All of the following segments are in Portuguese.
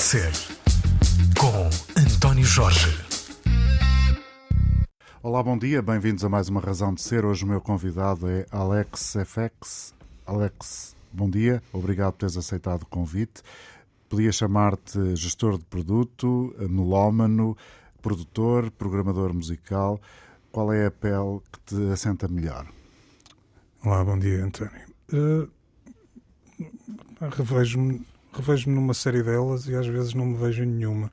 de Ser, com António Jorge. Olá, bom dia, bem-vindos a mais uma Razão de Ser. Hoje o meu convidado é Alex FX. Alex, bom dia, obrigado por teres aceitado o convite. Podia chamar-te gestor de produto, melómano, produtor, programador musical. Qual é a pele que te assenta melhor? Olá, bom dia, António. Uh, revejo-me revejo numa série delas e às vezes não me vejo em nenhuma.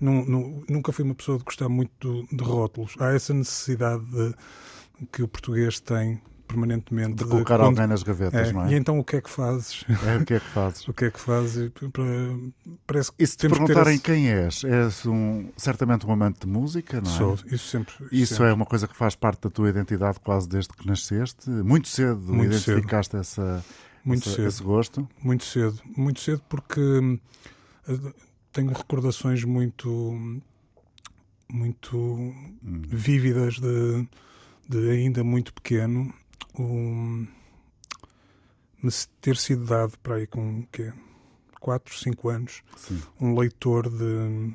nunca fui uma pessoa de gostar muito de, de rótulos. Há essa necessidade de, que o português tem permanentemente. De colocar de, alguém nas gavetas, é, não é? E então o que é que fazes? É, o que é que fazes? o que é que fazes? Parece que e se te perguntarem esse... quem és, és um, certamente um amante de música, não é? Sou, isso sempre. Isso sempre. é uma coisa que faz parte da tua identidade quase desde que nasceste. Muito cedo Muito identificaste cedo. essa muito esse, cedo. esse gosto? Muito cedo. Muito cedo porque hum, tenho recordações muito muito hum. vívidas de, de, ainda muito pequeno um, ter sido dado para aí com quê? 4, 5 anos Sim. um leitor de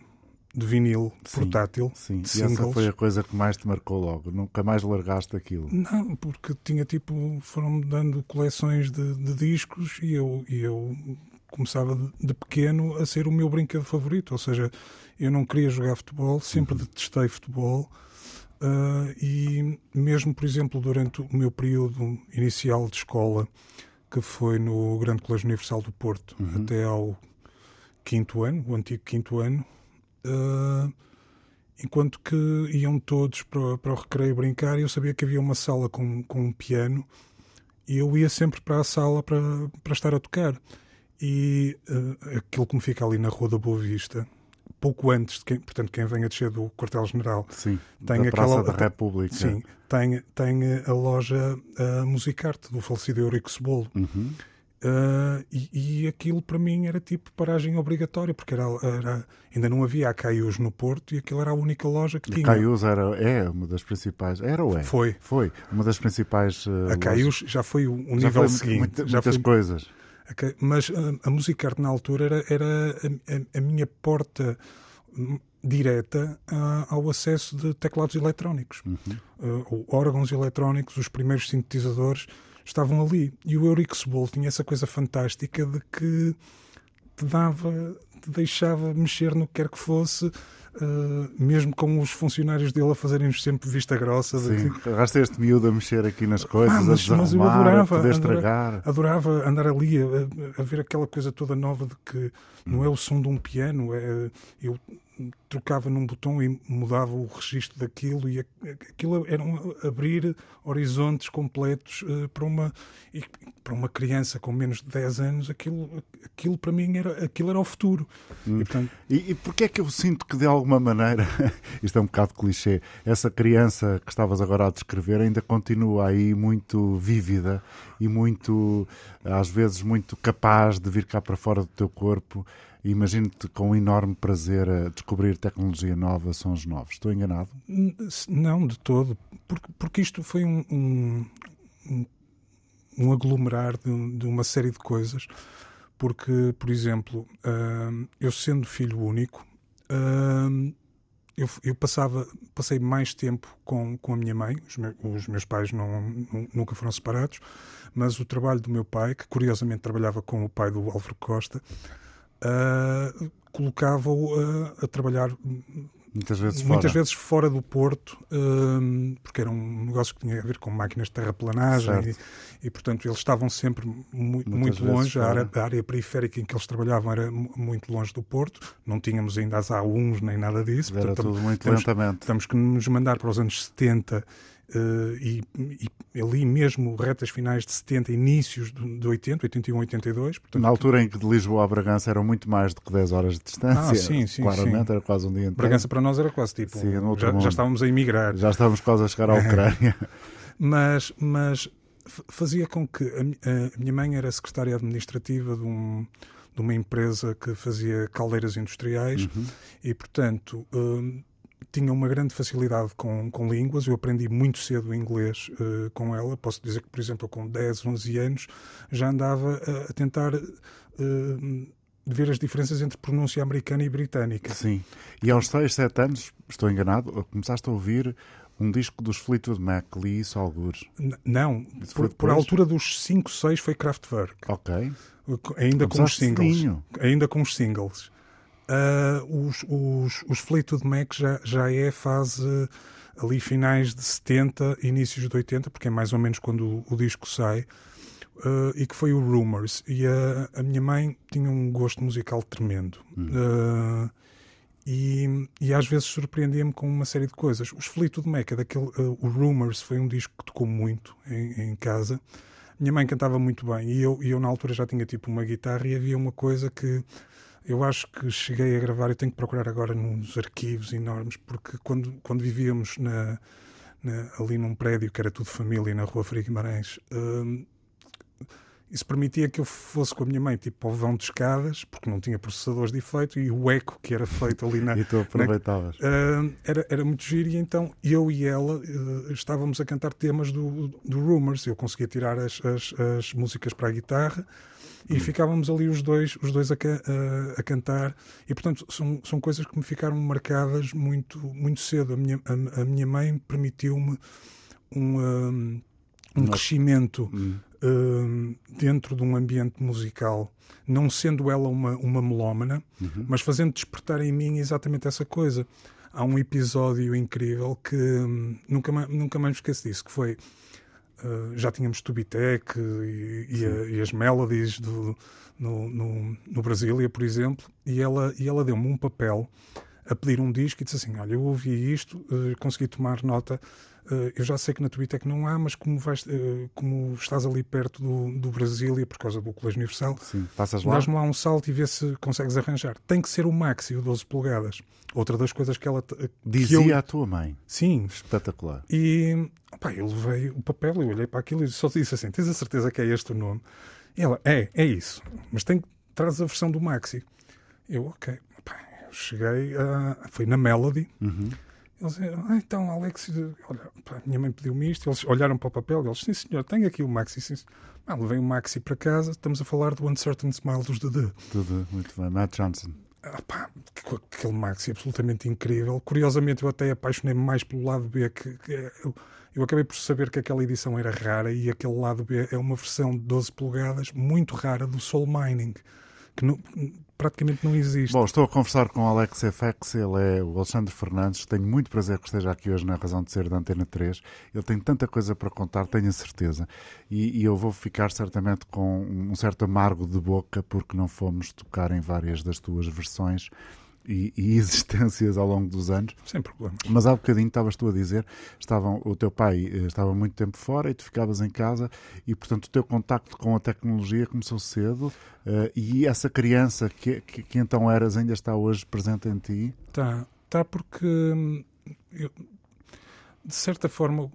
de vinil sim, portátil. Sim, e essa foi a coisa que mais te marcou logo. Nunca mais largaste aquilo. Não, porque tinha tipo, foram-me dando coleções de, de, discos e eu, e eu começava de, de, pequeno a ser o meu brinquedo favorito. Ou seja, eu não queria jogar futebol, sempre uhum. detestei futebol. Uh, e mesmo, por exemplo, durante o meu período inicial de escola, que foi no Grande Colégio Universal do Porto, uhum. até ao quinto ano, o antigo quinto ano, Uh, enquanto que iam todos para, para o recreio brincar eu sabia que havia uma sala com, com um piano e eu ia sempre para a sala para, para estar a tocar. E uh, aquilo que me fica ali na Rua da Boa Vista, pouco antes de quem, portanto, quem vem a descer do quartel-general, sim, tem da aquela, Praça da República. Sim, tem, tem a loja uh, Musicarte do falecido Eurico Cebolo. Uhum. Uh, e, e, aquilo para mim era tipo paragem obrigatória, porque era, era, ainda não havia a Caius no Porto e aquilo era a única loja que tinha. A Caius era, é uma das principais, era ou é? Foi. Foi, uma das principais. Uh, a Caius já foi o, o nível foi seguinte. Muita, já muitas foi, coisas. Mas a, a Musicarte na altura era, era a, a, a minha porta direta uh, ao acesso de teclados eletrónicos, uhum. uh, órgãos eletrónicos, os primeiros sintetizadores estavam ali. E o Eurico Sebol tinha essa coisa fantástica de que te dava, te deixava mexer no que quer que fosse, uh, mesmo com os funcionários dele a fazerem-nos sempre vista grossa. Sim, que... este miúdo a mexer aqui nas coisas, ah, mas, a mas eu adorava, a poder estragar. Adorava andar ali a, a, ver aquela coisa toda nova de que não é o som de um piano, é, eu trocava num botão e mudava o registro daquilo e aquilo era um, abrir horizontes completos uh, para uma e, para uma criança com menos de 10 anos aquilo aquilo para mim era aquilo era o futuro hum. e, portanto... e, e porquê é que eu sinto que de alguma maneira isto é um bocado clichê essa criança que estavas agora a descrever ainda continua aí muito vívida e muito às vezes muito capaz de vir cá para fora do teu corpo imagino-te com enorme prazer a descobrir tecnologia nova, sons novos. Estou enganado? Não, de todo. Porque, porque isto foi um, um, um aglomerar de, de, uma série de coisas. Porque, por exemplo, uh, eu sendo filho único, uh, eu, eu, passava, passei mais tempo com, com a minha mãe. Os, meus, os meus pais não, nunca foram separados, mas o trabalho do meu pai, que curiosamente trabalhava com o pai do Álvaro Costa, uh, colocava-o a trabalhar muitas vezes muitas fora, vezes fora do Porto, uh, porque era um negócio que tinha a ver com máquinas de terraplanagem e, e, portanto, eles estavam sempre muito, muito longe. A área, a área, periférica em que eles trabalhavam era muito longe do Porto. Não tínhamos ainda as A1s nem nada disso. Era portanto, tudo muito temos, lentamente. Temos que nos mandar para os anos 70 Uh, e, e, ali mesmo retas finais de 70, inícios de, de 80, 81, 82. Portanto, Na altura em que de Lisboa a Bragança eram muito mais do que 10 horas de distância. Ah, sim, sim, Claramente sim. era quase um dia inteiro. Bragança para nós era quase tipo. Sim, já, já, estávamos a emigrar. Já estávamos quase a chegar à Ucrânia. mas, mas fazia com que a, a, minha mãe era secretária administrativa de um de uma empresa que fazia caldeiras industriais uhum. e, portanto, uh, tinha uma grande facilidade com, com línguas. Eu aprendi muito cedo inglês uh, com ela. Posso dizer que, por exemplo, com 10, 11 anos já andava a, a tentar uh, ver as diferenças entre pronúncia americana e britânica. Sim. E aos 6, 7 anos, estou enganado, começaste a ouvir um disco dos Fleetwood Mac, li isso algures. N não, por, por altura dos 5, 6 foi Kraftwerk. Ok. Ainda com os singles. Ainda com os singles. Uh, os, os, os Fleetwood Mac já, já é fase ali finais de 70, inícios de 80, porque é mais ou menos quando o, o disco sai, uh, e que foi o Rumors. E a, a, minha mãe tinha um gosto musical tremendo. Hum. Uh, e, e, às vezes surpreendia-me com uma série de coisas. Os Fleetwood Mac, daquele, uh, o Rumors, foi um disco que tocou muito em, em casa. Minha mãe cantava muito bem e eu, e eu na altura já tinha tipo uma guitarra e havia uma coisa que eu acho que cheguei a gravar, eu tenho que procurar agora nos arquivos enormes, porque quando, quando vivíamos na, na, ali num prédio que era tudo família, na rua Frei Guimarães, hum, isso permitia que eu fosse com a minha mãe tipo ao vão de escadas, porque não tinha processadores de efeito, e o eco que era feito ali na. e tu aproveitavas. Na, uh, era, era muito giro, e então eu e ela uh, estávamos a cantar temas do, do Rumors. Eu conseguia tirar as, as, as músicas para a guitarra e hum. ficávamos ali os dois, os dois a, a, a, cantar. E portanto são, são coisas que me ficaram marcadas muito, muito cedo. A minha, a, a minha mãe permitiu-me um, um, um crescimento. Hum uh, dentro de um ambiente musical, não sendo ela uma, uma melómana, uhum. mas fazendo despertar em mim exatamente essa coisa. Há um episódio incrível que hum, nunca, nunca mais me esqueço disso, que foi Uh, já tínhamos Tubitec e, e, e, as melodies do, no, no, no Brasília, por exemplo, e ela, e ela deu-me um papel a pedir um disco e disse assim: Olha, eu ouvi isto, uh, consegui tomar nota eu já sei que na Twitter não há, mas como, vais, uh, como estás ali perto do, do Brasília, por causa do Colégio Universal, dás-me lá um salto e vê se consegues arranjar. Tem que ser o Maxi, o 12 polegadas. Outra das coisas que ela. Que Dizia eu... a tua mãe. Sim. Espetacular. E opa, eu levei o papel, eu olhei para aquilo e só disse assim: Tens a certeza que é este o nome? E ela: É, é isso. Mas tem que traz a versão do Maxi. Eu, ok. Opa, eu cheguei, a... foi na Melody. Uhum eles disseram, ah, então, Alex, olha, pá, minha mãe pediu-me isto. Eles olharam para o papel e eles, sim senhor, tenho aqui o Maxi. Sim, ah, levei o Maxi para casa, estamos a falar do Uncertain Smile dos Dedê. Dedê, muito bem. Matt Johnson. Ah, pá, aquele Maxi absolutamente incrível. Curiosamente, eu até apaixonei-me mais pelo lado B, que, que eu, eu, acabei por saber que aquela edição era rara e aquele lado B é uma versão de 12 polegadas muito rara do Soul Mining, que não, praticamente não existe. Bom, estou a conversar com o Alex FX, ele é o Alexandre Fernandes. Tenho muito prazer que esteja aqui hoje na Razão de Ser da Antena 3. Ele tem tanta coisa para contar, tenho a certeza. E, e eu vou ficar certamente com um certo amargo de boca porque não fomos tocar em várias das tuas versões e, e, existências ao longo dos anos. Sem problemas. Mas há bocadinho estavas tu a dizer, estavam, o teu pai eh, estava muito tempo fora e tu ficavas em casa e, portanto, o teu contacto com a tecnologia começou cedo uh, e essa criança que, que, que, então eras ainda está hoje presente em ti? Está, está porque, hum, eu, de certa forma,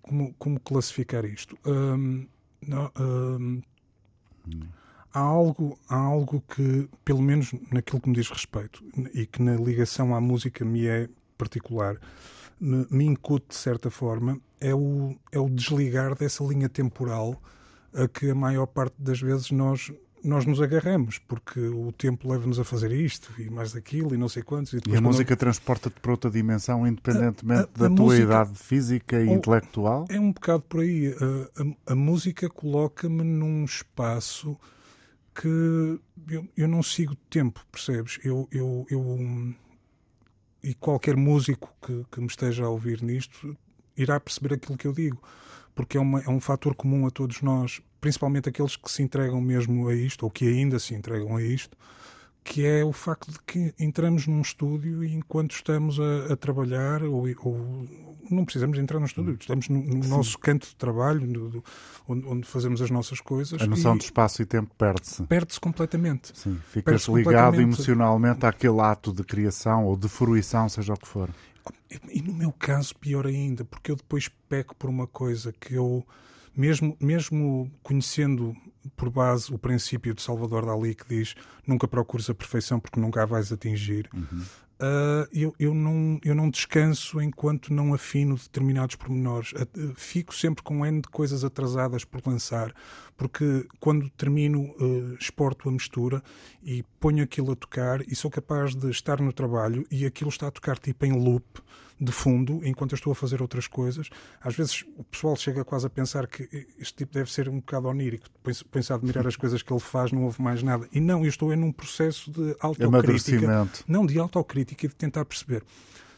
como, como classificar isto? Um, não, um, hum há algo, há algo que, pelo menos naquilo que me diz respeito, e que na ligação à música me é particular, me, me incute de certa forma, é o, é o desligar dessa linha temporal a que a maior parte das vezes nós nós nos agarramos, porque o tempo leva-nos a fazer isto e mais aquilo e não sei quantos. E, e a música transporta-te para outra dimensão, independentemente a, a, a da tua música, idade física e intelectual? É um bocado por aí. A, a música coloca-me num espaço que eu, eu não sigo tempo, percebes? Eu, eu, eu e qualquer músico que, que me esteja a ouvir nisto irá perceber aquilo que eu digo, porque é, uma, é um fator comum a todos nós, principalmente aqueles que se entregam mesmo a isto, ou que ainda se entregam a isto, que é o facto de que entramos num estúdio e enquanto estamos a, a trabalhar, ou, ou, não precisamos entrar no estúdio, estamos no, no nosso canto de trabalho, no, do, onde, onde, fazemos as nossas coisas. A noção de espaço e tempo perde-se. Perde-se completamente. Sim, ficas ligado emocionalmente àquele ato de criação ou de fruição, seja o que for. E no meu caso, pior ainda, porque eu depois peco por uma coisa que eu mesmo, mesmo conhecendo por base o princípio de Salvador Dali que diz nunca procures a perfeição porque nunca a vais atingir, uhum. Uh, eu, eu, não, eu não descanso enquanto não afino determinados pormenores. Uh, fico sempre com N de coisas atrasadas por lançar, porque quando termino, uh, exporto a mistura e ponho aquilo a tocar e sou capaz de estar no trabalho e aquilo está a tocar tipo em loop de fundo, enquanto eu estou a fazer outras coisas. Às vezes o pessoal chega quase a pensar que este tipo deve ser um bocado onírico, pensa a admirar as coisas que ele faz, não houve mais nada. E não, eu estou em um processo de autocrítica. Não, de autocrítica e de tentar perceber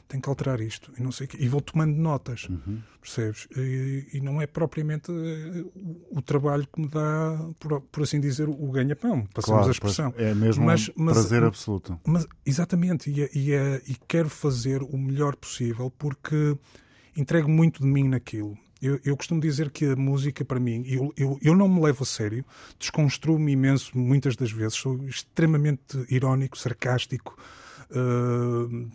tenho que alterar isto e não sei e vou tomando notas, uhum. percebes? E, e, não é propriamente eh, o, o, trabalho que me dá, por, por assim dizer, o ganha-pão, passamos claro, a expressão. É mesmo mas, um mas, prazer absoluto. Mas, exatamente, e, e, e quero fazer o melhor possível porque entrego muito de mim naquilo. Eu, eu, costumo dizer que a música, para mim, eu, eu, eu não me levo a sério, desconstruo-me imenso muitas das vezes, sou extremamente irónico, sarcástico, uh,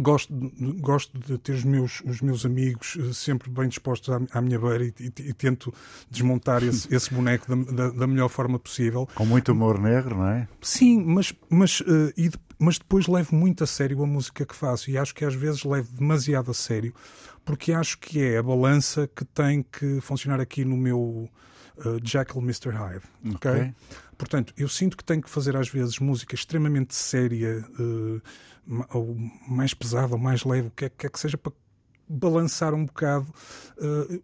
gosto, gosto de ter os meus, os meus amigos eh, sempre bem dispostos à, à minha beira e, e, e, tento desmontar esse, esse boneco da, da, da, melhor forma possível. Com muito humor negro, não é? Sim, mas, mas, uh, e, mas depois levo muito a sério a música que faço e acho que às vezes levo demasiado a sério porque acho que é a balança que tem que funcionar aqui no meu uh, Jekyll Mr. Hyde. Okay? okay? Portanto, eu sinto que tenho que fazer às vezes música extremamente séria. Uh, ou mais pesado ou mais leve, o que é, que, é que seja para balançar um bocado uh,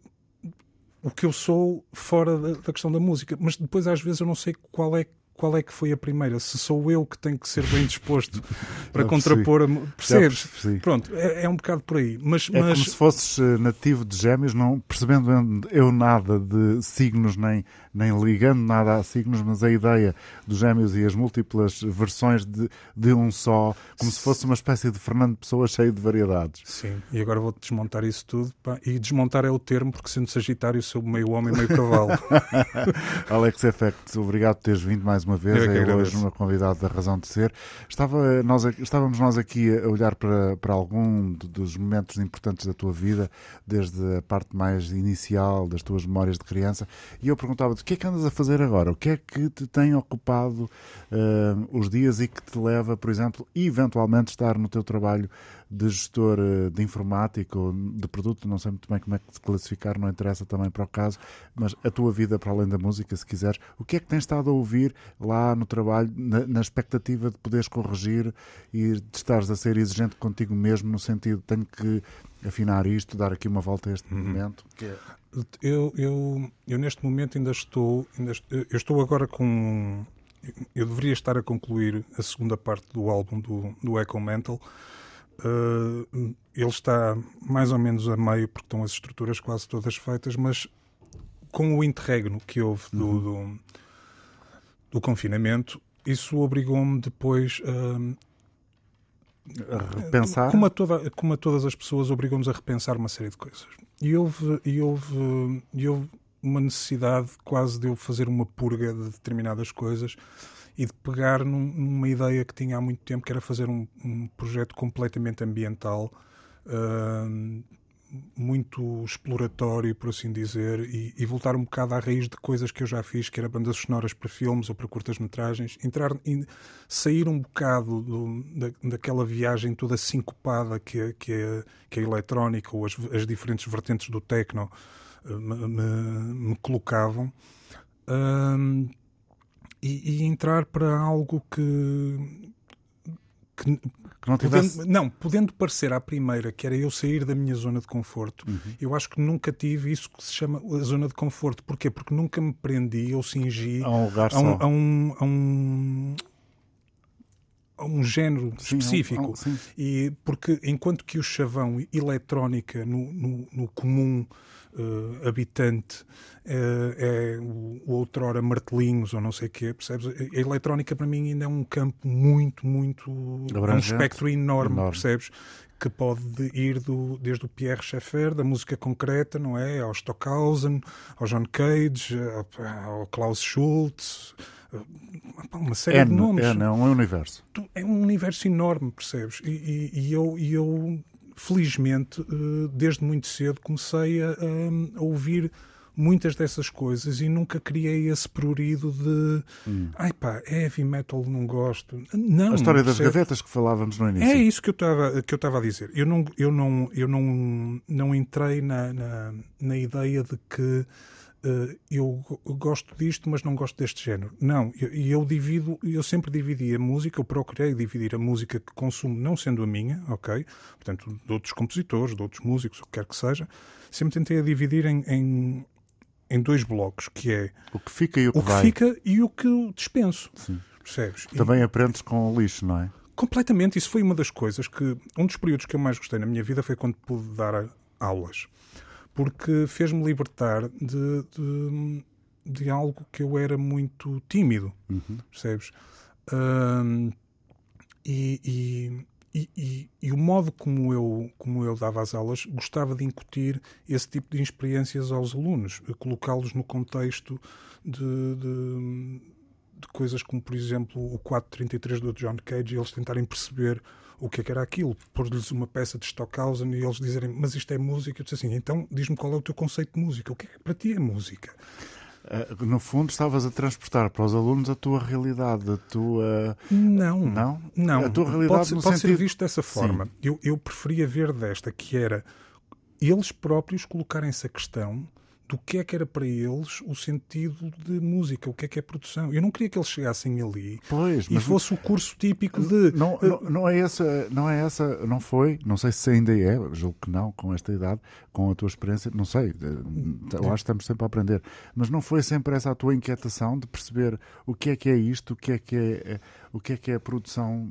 o que eu sou fora da, da, questão da música. Mas depois, às vezes, eu não sei qual é qual é que foi a primeira? Se sou eu que tenho que ser bem disposto para contrapor a. Percebes? Pronto, é, é, um bocado por aí. Mas, é mas... como se fosses eh, nativo de gêmeos, não percebendo eu nada de signos, nem, nem ligando nada a signos, mas a ideia dos gêmeos e as múltiplas versões de, de um só, como se fosse uma espécie de Fernando Pessoa cheio de variedades. Sim, e agora vou desmontar isso tudo. Pá. E desmontar é o termo, porque sendo Sagitário sou meio homem, meio cavalo. Alex Effect, obrigado por teres vindo mais uma vez, é hoje uma convidado da Razão de Ser. Estava, nós, estávamos nós aqui a olhar para, para algum dos momentos importantes da tua vida, desde a parte mais inicial das tuas memórias de criança, e eu perguntava-te que é que andas a fazer agora? O que é que te tem ocupado uh, os dias e que te leva, por exemplo, eventualmente estar no teu trabalho de gestor eh, de informática ou de produto, não sei muito bem como é que te classificar, não interessa também para o caso, mas a tua vida para além da música, se quiseres, o que é que tens estado a ouvir lá no trabalho, na, na expectativa de poderes corrigir e de estares a ser exigente contigo mesmo, no sentido tenho que afinar isto, dar aqui uma volta a este uhum. momento? É... Eu, eu, eu neste momento ainda estou, ainda estou, eu estou agora com eu deveria estar a concluir a segunda parte do álbum do, do Echo Mental Uh, ele está mais ou menos a meio, porque estão as estruturas quase todas feitas, mas com o interregno que houve do, uhum. do, do, confinamento, isso obrigou-me depois a repensar. Como a, toda, como a todas as pessoas, obrigou-nos a repensar uma série de coisas. E houve, e houve, e houve uma necessidade quase de eu fazer uma purga de determinadas coisas e de pegar num, numa ideia que tinha há muito tempo, que era fazer um, um projeto completamente ambiental, uh, muito exploratório, por assim dizer, e, e, voltar um bocado à raiz de coisas que eu já fiz, que era bandas sonoras para filmes ou para curtas-metragens, entrar, sair um bocado do, da, daquela viagem toda sincopada que, é, que, é, que é a eletrónica ou as, as diferentes vertentes do techno uh, me, me, me, colocavam. E, e entrar para algo que, que, que não, tivesse... podendo, não, podendo parecer à primeira que era eu sair da minha zona de conforto, uhum. eu acho que nunca tive isso que se chama a zona de conforto. Porquê? Porque nunca me prendi ou cingi a um, a um, a um, a um, a um género sim, específico. Um, um, e porque enquanto que o chavão eletrónica no, no, no comum uh, habitante uh, é o, o outrora martelinhos ou não sei o quê, percebes? A eletrónica para mim ainda é um campo muito, muito... É um espectro enorme, enorme. percebes? que pode ir do, desde o Pierre Schaeffer, da música concreta, não é? Ao Stockhausen, ao John Cage, ao, ao Klaus Schultz, uma série é, de nomes. É, não, é um universo. É um universo enorme, percebes? E, e, e eu, e eu felizmente, eh, desde muito cedo, comecei a, a, ouvir muitas dessas coisas e nunca criei esse prurido de Hum. ai pá, heavy metal não gosto. Não, A história das gavetas que falávamos no início. É isso que eu estava que eu estava a dizer. Eu não eu não eu não não entrei na na, na ideia de que eu go- gosto disto, mas não gosto deste género. Não, eu, e eu divido, eu sempre dividi a música, eu procurei dividir a música que consumo, não sendo a minha, ok? Portanto, de outros compositores, de outros músicos, o que quer que seja, sempre tentei a dividir em, em, em dois blocos, que é O que fica e o que o que vai. fica e o que eu dispenso. Percebes? E- Também aprendes com o lixo, não é? Completamente. Isso foi uma das coisas que. Um dos períodos que eu mais gostei na minha vida foi quando pude dar aulas. Porque fez-me libertar de, de, de algo que eu era muito tímido. Percebes? Ahm, e, e, e, e- e o modo como eu, como eu dava as aulas, gostava de incutir esse tipo de experiências aos alunos, colocá-los no contexto de, de, de coisas como, por exemplo, o 433 do John Cage e eles tentarem perceber o que é que era aquilo, pôr-lhes uma peça de Stockhausen e eles dizerem, mas isto é música. Eu disse assim, então diz-me qual é o teu conceito de música, o que é que para ti é música? Ah, No fundo, estavas a transportar para os alunos a tua realidade, a tua. Não. Não? Não. A tua realidade pode, ser, no pode sentido- ser visto dessa forma. Eu, eu preferia ver desta, que era eles próprios colocarem-se a questão do que é que era para eles o sentido de música, o que é que é produção. Eu não queria que eles chegassem ali Pois, e fosse o curso típico de. Não, não, não é essa, não é essa, não foi, não sei se ainda é, julgo que não, com esta idade, com a tua experiência, não sei, eh, eu acho que estamos sempre a aprender, mas não foi sempre essa a tua inquietação de perceber o que é que é isto, o que é que é, eh, o que é que é a produção,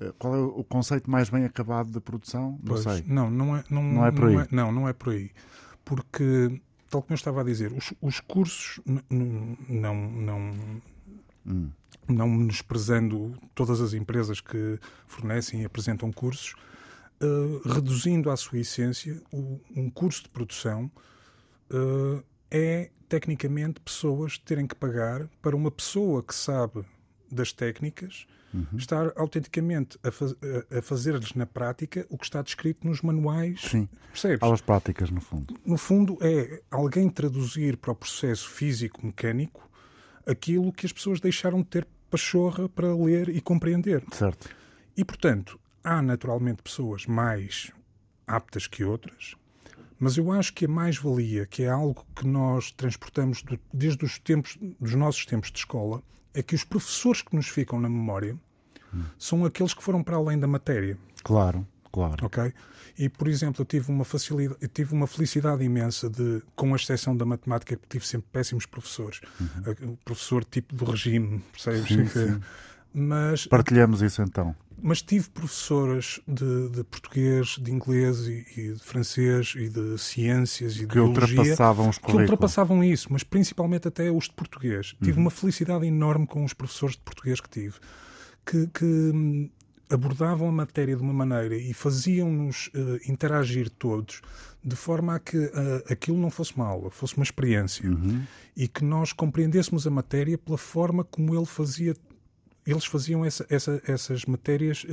eh, qual é o conceito mais bem acabado da produção? Não Pois, sei. Não, não é, não, Não é por aí. não, não é por aí. Porque, tal como eu estava a dizer, os, os cursos não, não, Hum. não menosprezando todas as empresas que fornecem e apresentam cursos, eh, reduzindo à sua essência, o- um curso de produção eh, é tecnicamente pessoas terem que pagar para uma pessoa que sabe das técnicas estar autenticamente a, faz- a- a fazer-lhes na prática o que está descrito nos manuais. Sim, Percebes? aulas práticas no fundo. No fundo, é alguém traduzir para o processo físico-mecânico aquilo que as pessoas deixaram de ter pachorra para ler e compreender. Certo. E, portanto, há naturalmente pessoas mais aptas que outras, mas eu acho que a mais-valia, que é algo que nós transportamos do- desde os tempos, dos nossos tempos de escola, é que os professores que nos ficam na memória são aqueles que foram para além da matéria. Claro, claro. Ok? E, por exemplo, eu tive uma facilidade, tive uma felicidade imensa de, com a exceção da matemática, que tive sempre péssimos professores. O professor tipo do regime, percebes? Sim, sim. Mas, Partilhamos isso então. Mas tive professoras de, de português, de inglês e, e de francês e de ciências e de Que biologia ultrapassavam os que currículos. ultrapassavam isso, mas principalmente até os de português. Tive Uhum. uma felicidade enorme com os professores de português que tive, que, que, hum, abordavam a matéria de uma maneira e faziam-nos eh, interagir todos de forma a que eh, aquilo não fosse uma aula, fosse uma experiência Uhum. e que nós compreendêssemos a matéria pela forma como ele fazia eles faziam essa- essa- essas matérias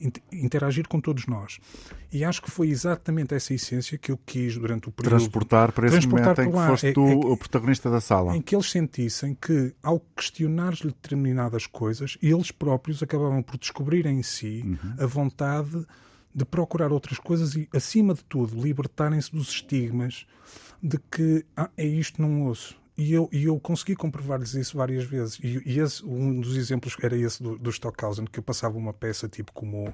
int- interagir com todos nós. E acho que foi exatamente essa essência que eu quis durante o período Transportar para esse Transportar momento em que foste É- tu é o protagonista da sala. em que eles sentissem que, ao questionar-lhe determinadas coisas, eles próprios acabavam por descobrir em si a vontade de procurar outras coisas e, acima de tudo, libertarem-se dos estigmas de que ah, é isto, não ouço. E eu, e eu consegui comprovar-lhes isso várias vezes. E, e esse, um dos exemplos era esse do, do Stockhausen, que eu passava uma peça tipo como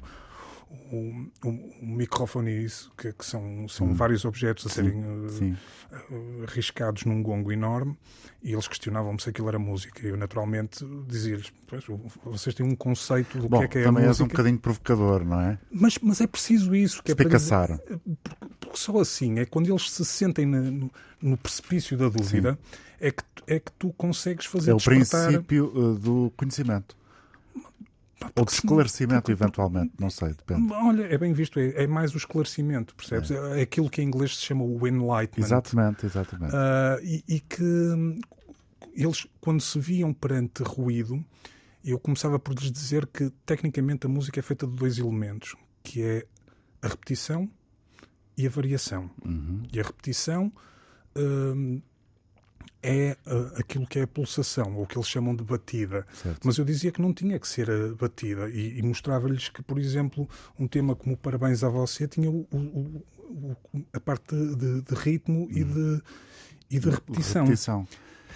o, o, o microfone isso, que, que são, são vários objetos a serem eh, Sim. eh, arriscados num gongo enorme e eles questionavam-me se aquilo era música. E eu, naturalmente, dizia-lhes: "Pois, vocês têm um conceito do Bom, que é que é a também és um música. bocadinho provocador, não é? mas, mas é preciso isso. Que é para Espicaçar. porque, porque só assim é quando eles se sentem na- no, no precipício da dúvida é que, tu- é que tu consegues fazer É o despertar. princípio uh, do conhecimento. Ou de esclarecimento, eventualmente. Não sei, depende. Olha, é bem visto, é, é mais o esclarecimento, percebes? É. aquilo que em inglês se chama o enlightenment. Exatamente, exatamente. Ah, e, e que eles, quando se viam perante ruído, eu começava por lhes dizer que tecnicamente a música é feita de dois elementos, que é a repetição e a variação. Uhum. E a repetição hum, é uh, aquilo que é a pulsação, ou o que eles chamam de batida. Certo. Mas eu dizia que não tinha que ser a batida e, e mostrava-lhes que, por exemplo, um tema como Parabéns a Você tinha o, o- o- a parte de, de ritmo e, de, e de repetição. Repetição.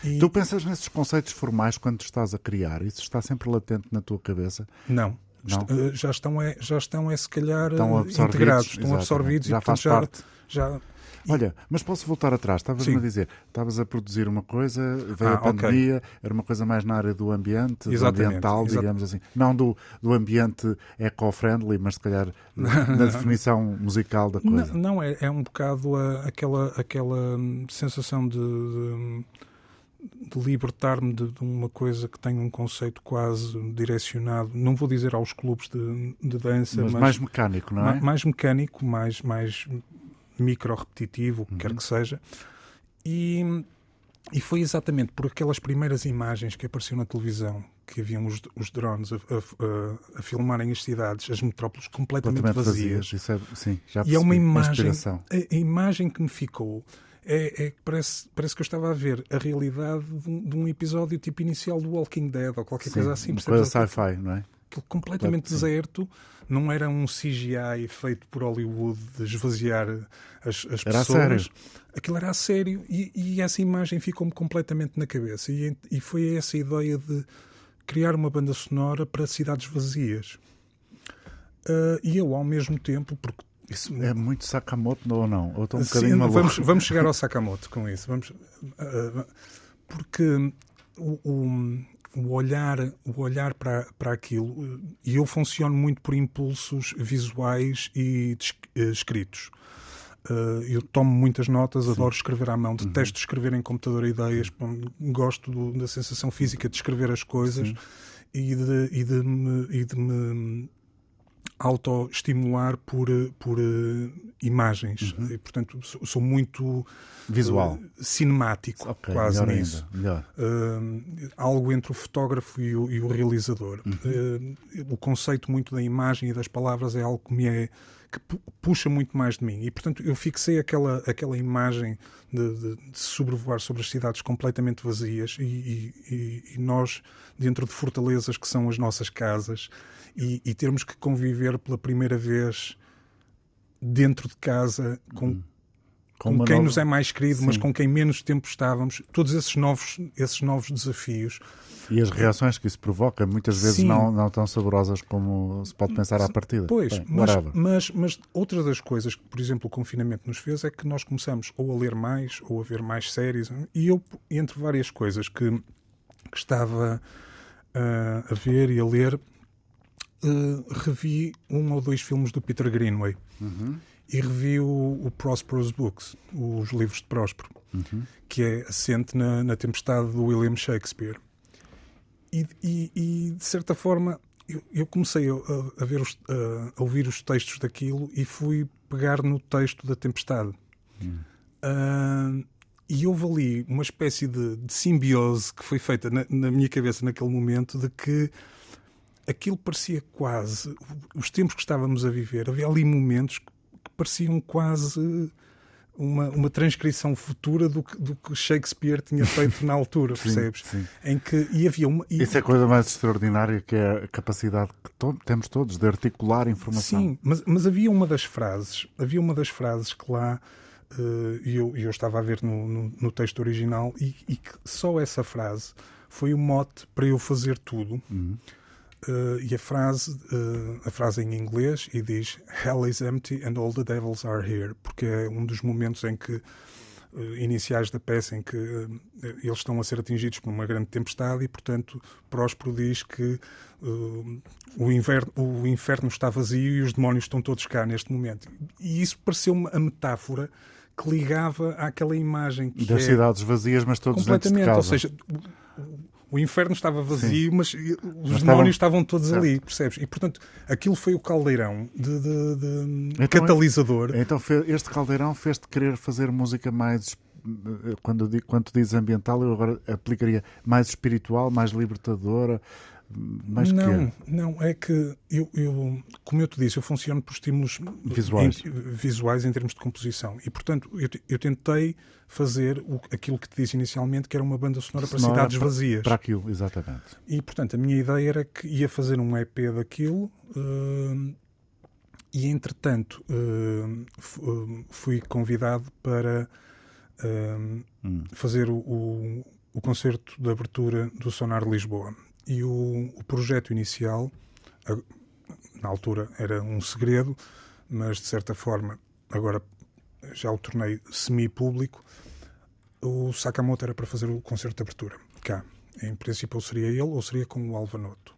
E- Tu pensas nesses conceitos formais quando estás a criar? Isso está sempre latente na tua cabeça? Não. Não? Eh, Já estão, é, já estão é, se calhar, Estão eh, integrados, estão exatamente. absorvidos Já e, portanto, faz já, parte. já Olha, mas posso voltar atrás? Estavas-me a dizer, estavas a produzir uma coisa, veio Ah, a pandemia, era uma coisa mais na área do ambiente, do Exatamente, ambiental, exa- digamos assim. Não do, do ambiente eco-friendly, mas se calhar na definição musical da coisa. Não, não, é, é um bocado a- aquela, aquela hum, sensação de, de- de libertar-me de, de uma coisa que tem um conceito quase direcionado, não vou dizer aos clubes de, dança, mas, mas, mais mecânico, não é? ma- mais mecânico, mais, mais micro-repetitivo, o que Uhum. quer que seja. E, e foi exatamente por aquelas primeiras imagens que apareciam na televisão, que haviam os, os drones a, a- a- filmarem as cidades, as metrópoles completamente, Completamente vazias. vazias. Isso é, sim, já E é uma imagem. A, a imagem que me ficou é, é que parece, parece que eu estava a ver a realidade de um, de um episódio tipo inicial do Walking Dead ou qualquer Sim, coisa assim. uma coisa sci-fi, não é? Aquilo completamente deserto, não era um CGI feito por Hollywood de esvaziar as, as Era pessoas. sério. Aquilo era a sério e, e essa imagem ficou-me completamente na cabeça. E, e foi essa ideia de criar uma banda sonora para cidades vazias. Ah, e eu, ao mesmo tempo, porque isso É muito Sakamoto ou não? Ou estou um Sim, bocadinho maluco? vamos, vamos chegar ao Sakamoto com isso. Vamos, ah, porque o, o- o olhar, o olhar para, para aquilo, e eu funciono muito por impulsos visuais e eh, escritos. Ah, eu tomo muitas notas, adoro escrever à mão, detesto escrever em computador ideias, gosto do- da sensação física de escrever as coisas e de, e de me, e de me autoestimular por, eh, por eh, imagens. E, portanto, sou, sou muito Visual. eh, cinemático, Ok, quase melhor nisso. ainda. Melhor. Uh, algo entre o fotógrafo e o, e o realizador. Uh, o conceito muito da imagem e das palavras é algo que me é que pu- puxa muito mais de mim e portanto eu fixei aquela aquela imagem de, de- de sobrevoar sobre as cidades completamente vazias e- e- e nós dentro de fortalezas que são as nossas casas e, e termos que conviver pela primeira vez dentro de casa com com, uma quem nova- nos é mais querido, mas Sim. com quem menos tempo estávamos, todos esses novos, esses novos desafios. E as reações que isso provoca, muitas vezes Sim. não, não tão saborosas como se pode pensar à partida. Pois, Bem, mas, mas, mas outra das coisas que, por exemplo, o confinamento nos fez é que nós começamos ou a ler mais ou a ver mais séries. E eu, entre várias coisas que, que estava ah, a ver e a ler, ah, revi um ou dois filmes do Peter Greenway. E revi o, o Prosperous Books, os livros de Próspero, que é assente na, na Tempestade do William Shakespeare. E, e- e, de certa forma, eu, eu comecei a, a- ver os- a- a ouvir os textos daquilo e fui pegar no texto da Tempestade. Ah, e houve ali uma espécie de, de simbiose que foi feita na, na minha cabeça naquele momento de que aquilo parecia quase os tempos que estávamos a viver. Havia ali momentos que, pareciam quase uma, uma transcrição futura do que, do que Shakespeare tinha feito na altura, percebes? sim. Em que e havia uma e- Isso é a coisa mais extraordinária que é a capacidade que to- temos todos de articular informação. Sim, mas, mas havia uma das frases, havia uma das frases que lá eh, e eu, e eu estava a ver no, no, no texto original e, e que só essa frase foi o mote para eu fazer tudo. Eh, e a frase, eh, a frase em inglês e diz Hell is empty and all the devils are here, porque é um dos momentos em que eh, iniciais da peça em que eles estão a ser atingidos por uma grande tempestade e, portanto, Próspero diz que o, inverno, o inferno está vazio e os demónios estão todos cá neste momento. E isso pareceu-me a metáfora que ligava àquela imagem que Das é cidades vazias, mas todos dentro de casa. ou seja, o- inferno estava vazio, mas os estavam- demónios estavam todos Certo. ali, percebes? E portanto, aquilo foi o caldeirão de, de- de Então, catalisador. Então este caldeirão fez-te querer fazer música mais, eh, quando, quando tu dizes ambiental, eu agora aplicaria mais espiritual, mais libertadora, Mais não, que não, é que eu, eu, como eu te disse, eu funciono por estímulos Visuais. em, visuais em termos de composição. E, portanto, eu, eu tentei fazer o- aquilo que te disse inicialmente, que era uma banda sonora, para Sonora cidades vazias. Para aquilo, exatamente. E, portanto, a minha ideia era que ia fazer um EP daquilo hum, e, entretanto, hum, fui convidado para hum, Hum. fazer o, o, o concerto de abertura do Sonar Lisboa. E o, o projeto inicial, a- na altura, era um segredo, mas, de certa forma, agora já o tornei semi-público. O Sakamoto era para fazer o concerto de abertura, cá. Em princípio, seria ele ou seria com o Alvanoto.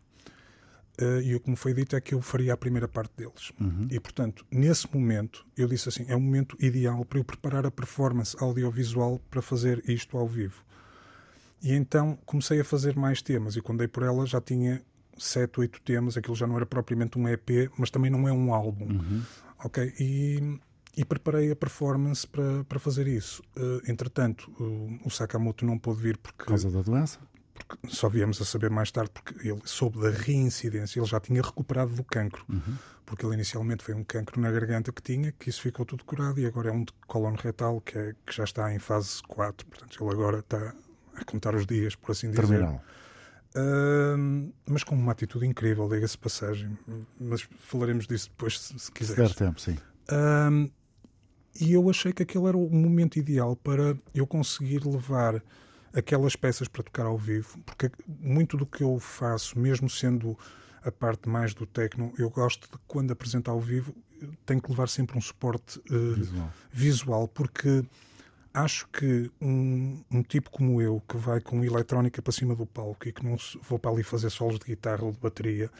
Eh, e o que me foi dito é que eu faria a primeira parte deles. E, portanto, nesse momento, eu disse assim: é o momento ideal para eu preparar a performance audiovisual para fazer isto ao vivo. E então comecei a fazer mais temas. E quando dei por ela, já tinha sete, oito temas. Aquilo já não era propriamente um EP, mas também não é um álbum. Ok? E, e preparei a performance para, para fazer isso. Eh, entretanto, o, o Sakamoto não pôde vir porque Por causa da doença? porque só viemos a saber mais tarde porque ele soube da reincidência, ele já tinha recuperado do cancro, porque ele inicialmente foi um cancro na garganta que tinha, que isso ficou tudo curado e agora é um de cólon retal que, é, que já está em fase 4, portanto ele agora está a contar os dias, por assim dizer. Terminal. Ahm, mas com uma atitude incrível, diga-se passagem, mas falaremos disso depois se, se Se quiseres. der tempo, sim. Ahm, e eu achei que aquele era o momento ideal para eu conseguir levar aquelas peças para tocar ao vivo, porque muito do que eu faço, mesmo sendo a parte mais do techno, eu gosto de quando apresento ao vivo, tenho que levar sempre um suporte eh, Visual. visual, porque acho que um, um tipo como eu, que vai com eletrónica para cima do palco e que não vou para ali fazer solos de guitarra ou de bateria,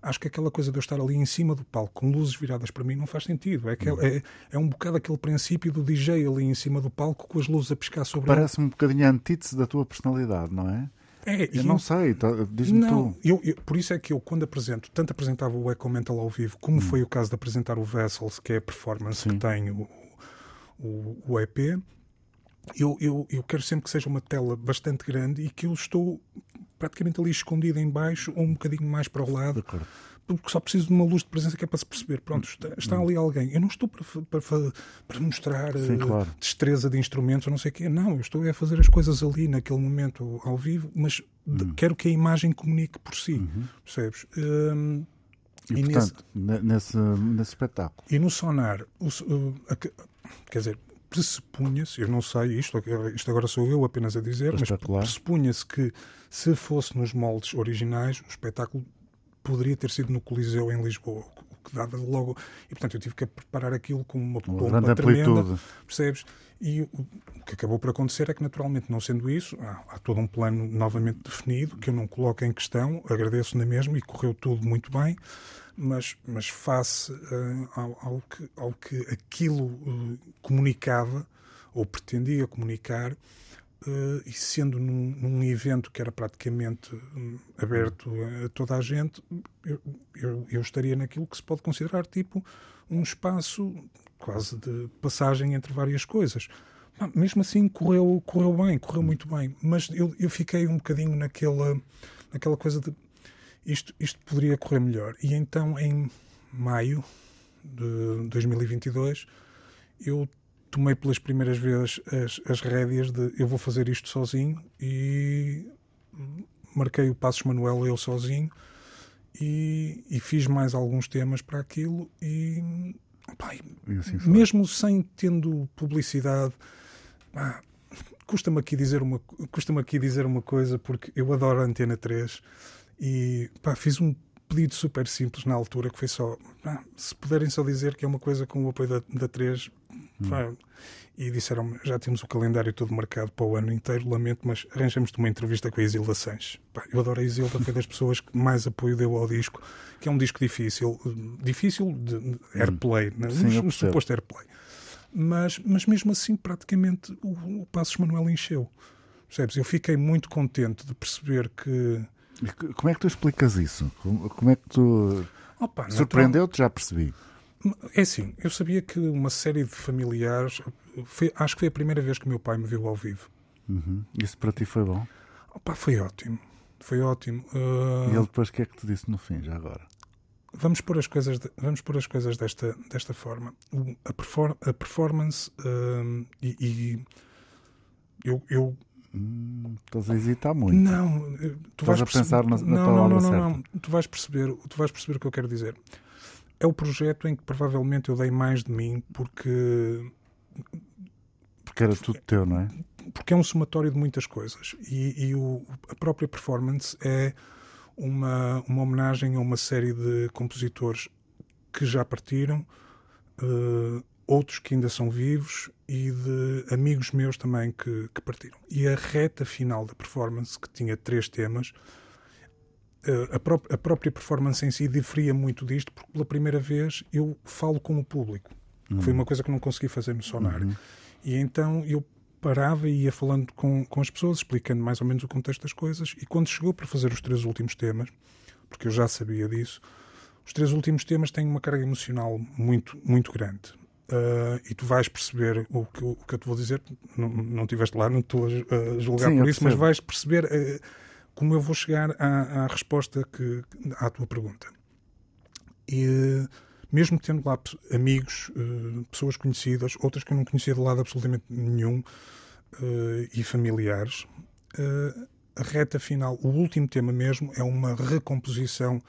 acho que aquela coisa de eu estar ali em cima do palco com luzes viradas para mim não faz sentido. É, aquele- é, é um bocado aquele princípio do DJ ali em cima do palco com as luzes a piscar sobre Parece-me um bocadinho a antítese da tua personalidade, não é? É, Eu não sei, tá- diz-me não, tu. eu, eu- por isso é que eu, quando apresento, tanto apresentava o Echo Mental ao vivo, como foi o caso de apresentar o Vessels, que é a performance Sim. que tem o, o, o EP, eu, eu, eu quero sempre que seja uma tela bastante grande e que eu estou praticamente ali escondido em baixo ou um bocadinho mais para o lado, porque só preciso de uma luz de presença que é para se perceber. Pronto, está, está ali alguém. Eu não estou para, para, para mostrar Sim, eh, claro. destreza de instrumentos ou não sei o quê. Não, eu estou a fazer as coisas ali naquele momento ao vivo, mas Hum. quero que a imagem comunique por si. Uhum. Percebes? Hum, E, E portanto, ne- nesse, nesse espetáculo. e no sonar, o uh, a que- quer dizer, pressupunha-se, eu não sei isto, isto agora sou eu apenas a dizer, mas pressupunha-se que se fosse nos moldes originais, o espetáculo poderia ter sido no Coliseu em Lisboa, o que dava logo. E portanto eu tive que preparar aquilo com uma pompa tremenda, amplitude. percebes? E o o que acabou por acontecer é que, naturalmente, não sendo isso, há, há todo um plano novamente definido que eu não coloco em questão, agradeço na mesma e correu tudo muito bem, mas, mas face eh, ao, ao que, ao que aquilo eh, comunicava ou pretendia comunicar, eh, e sendo num, num evento que era praticamente hum, aberto a toda a gente, eu, eu, eu estaria naquilo que se pode considerar tipo um espaço quase de passagem entre várias coisas. Ah, Mesmo assim correu, correu bem, correu muito bem, mas eu, eu fiquei um bocadinho naquela, naquela coisa de isto, isto poderia correr melhor. E então em maio de 2022 eu tomei pelas primeiras vezes as, as rédeas de eu vou fazer isto sozinho e marquei o Passos Manuel eu sozinho e, e fiz mais alguns temas para aquilo e, pá, e assim mesmo sem tendo publicidade custa-me aqui dizer uma custa-me aqui dizer uma coisa porque eu adoro a Antena 3 e pá, fiz um pedido super simples na altura que foi só se puderem só dizer que é uma coisa com o apoio da, da 3 pá, e disseram já temos o calendário todo marcado para o ano inteiro, lamento, mas arranjamos-te uma entrevista com a Isilda Sanches. Pá, eu adoro a Isilda, foi das pessoas que mais apoio deu ao disco, que é um disco difícil, difícil de de airplay, né? Sim, um, um suposto airplay. Mas, mas mesmo assim, praticamente, o, o Passos Manuel encheu. Percebes? Eu fiquei muito contente de perceber que. Como é que tu explicas isso? Como é que tu. Opa, Surpreendeu-te? Já percebi. É assim, eu sabia que uma série de familiares. foi- acho que foi a primeira vez que o meu pai me viu ao vivo. Uhum. Isso para ti foi bom? Opa, foi ótimo. foi ótimo. Uh, E ele depois o que é que te disse no fim, já agora? Vamos pôr as coisas, de- vamos pôr as coisas desta, desta forma. O- a, perfor- a performance hum, e, e eu, eu Hum, estás a hesitar muito. não, eh, tu Estás vais a pensar perceber- na- na não, não, não, palavra não, não. Tu vais perceber, tu vais perceber o que eu quero dizer. É o projeto em que provavelmente eu dei mais de mim porque Porque era tudo teu, não é? porque é um somatório de muitas coisas e, e o- a própria performance é uma, uma homenagem a uma série de compositores que já partiram, eh, outros que ainda são vivos e de amigos meus também que, que partiram. E a reta final da performance, que tinha três temas, eh, a, pró- a própria performance em si diferia muito disto, porque pela primeira vez eu falo com o público, que foi uma coisa que não consegui fazer no Sonar. E então eu parava e ia falando com, com as pessoas, explicando mais ou menos o contexto das coisas, e quando chegou para fazer os três últimos temas, porque eu já sabia disso, os três últimos temas têm uma carga emocional muito, muito grande. Ah, e tu vais perceber o que, eu- o que eu te vou dizer, não, não estiveste lá, não estou a ju- a julgar Sim, por isso, mas vais perceber ah, como eu vou chegar à, à resposta que, à tua pergunta. E mesmo tendo lá amigos, eh, pessoas conhecidas, outras que eu não conhecia de lado absolutamente nenhum, e familiares, a reta final, o último tema mesmo, é uma recomposição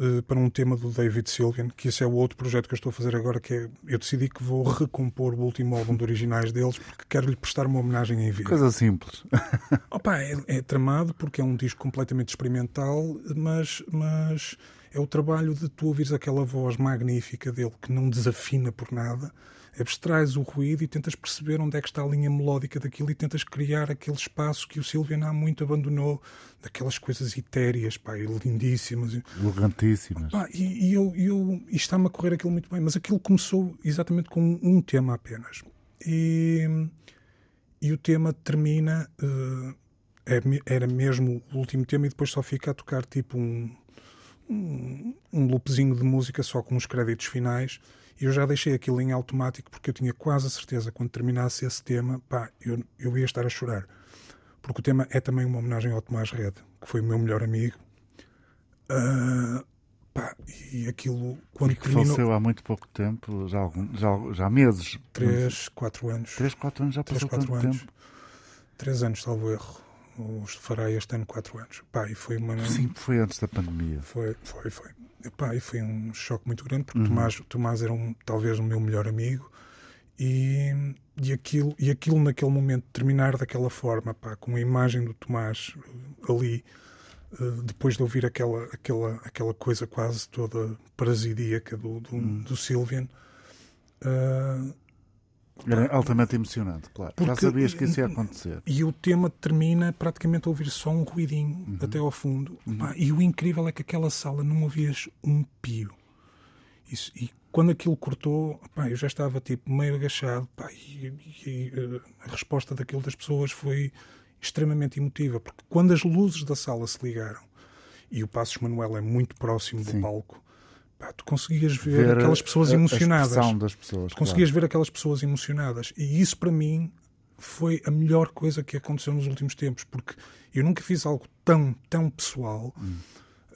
eh, para um tema do David Sylvian, que esse é o outro projeto que eu estou a fazer agora, que é, eu decidi que vou recompor o último álbum de originais deles, porque quero-lhe prestar uma homenagem em vida. Coisa simples. Opa, é, é tramado porque é um disco completamente experimental, mas, mas é o trabalho de tu ouvires aquela voz magnífica dele que não desafina por nada, abstrais o ruído e tentas perceber onde é que está a linha melódica daquilo e tentas criar aquele espaço que o Silvian há muito abandonou, daquelas coisas etéreas, pá, e lindíssimas. Elegantíssimas. Pá, e, e eu, eu, e está-me a correr aquilo muito bem, mas aquilo começou exatamente com um tema apenas. E, e o tema termina, me- era mesmo o último tema, e depois só fica a tocar tipo um, um, um loopzinho de música só com os créditos finais. E eu já deixei aquilo em automático porque eu tinha quase a certeza quando terminasse esse tema, pá, eu, eu ia estar a chorar. Porque o tema é também uma homenagem ao Tomás Red, que foi o meu melhor amigo. Ah, pá, e aquilo, quando Que terminou, faleceu há muito pouco tempo, já, há algum- já, já há meses. 3, 4 anos. 3, 4 anos já 3, passou 4 tanto anos. tempo. 3 anos, salvo erro. Os farei este ano 4 anos. Pá, e foi uma. Sim, foi antes da pandemia. Foi, foi, foi. Epá, e foi um choque muito grande, porque Uhum. o Tomás, Tomás era um, talvez o meu melhor amigo. E, e, aquilo, e aquilo naquele momento terminar daquela forma, pá, com a imagem do Tomás eh, ali, eh, depois de ouvir aquela, aquela, aquela coisa quase toda prasidíaca do, do, Hum. do Sylvian, eh, Era altamente emocionante, claro. já Porque- sabias que isso ia acontecer. E o tema termina praticamente a ouvir só um ruidinho Uhum. até ao fundo. Pá, e o incrível é que aquela sala não ouvias um pio. Isso- e quando aquilo cortou, pá, eu já estava tipo meio agachado. Pá, e, e, eh, a resposta daquilo das pessoas foi extremamente emotiva. Porque quando as luzes da sala se ligaram e o Passos Manuel é muito próximo do Sim. palco, pá, tu conseguias ver, a- aquelas pessoas a- emocionadas. A das pessoas. Conseguias ver aquelas pessoas emocionadas. E isso, para mim, foi a melhor coisa que aconteceu nos últimos tempos, porque eu nunca fiz algo tão, tão pessoal,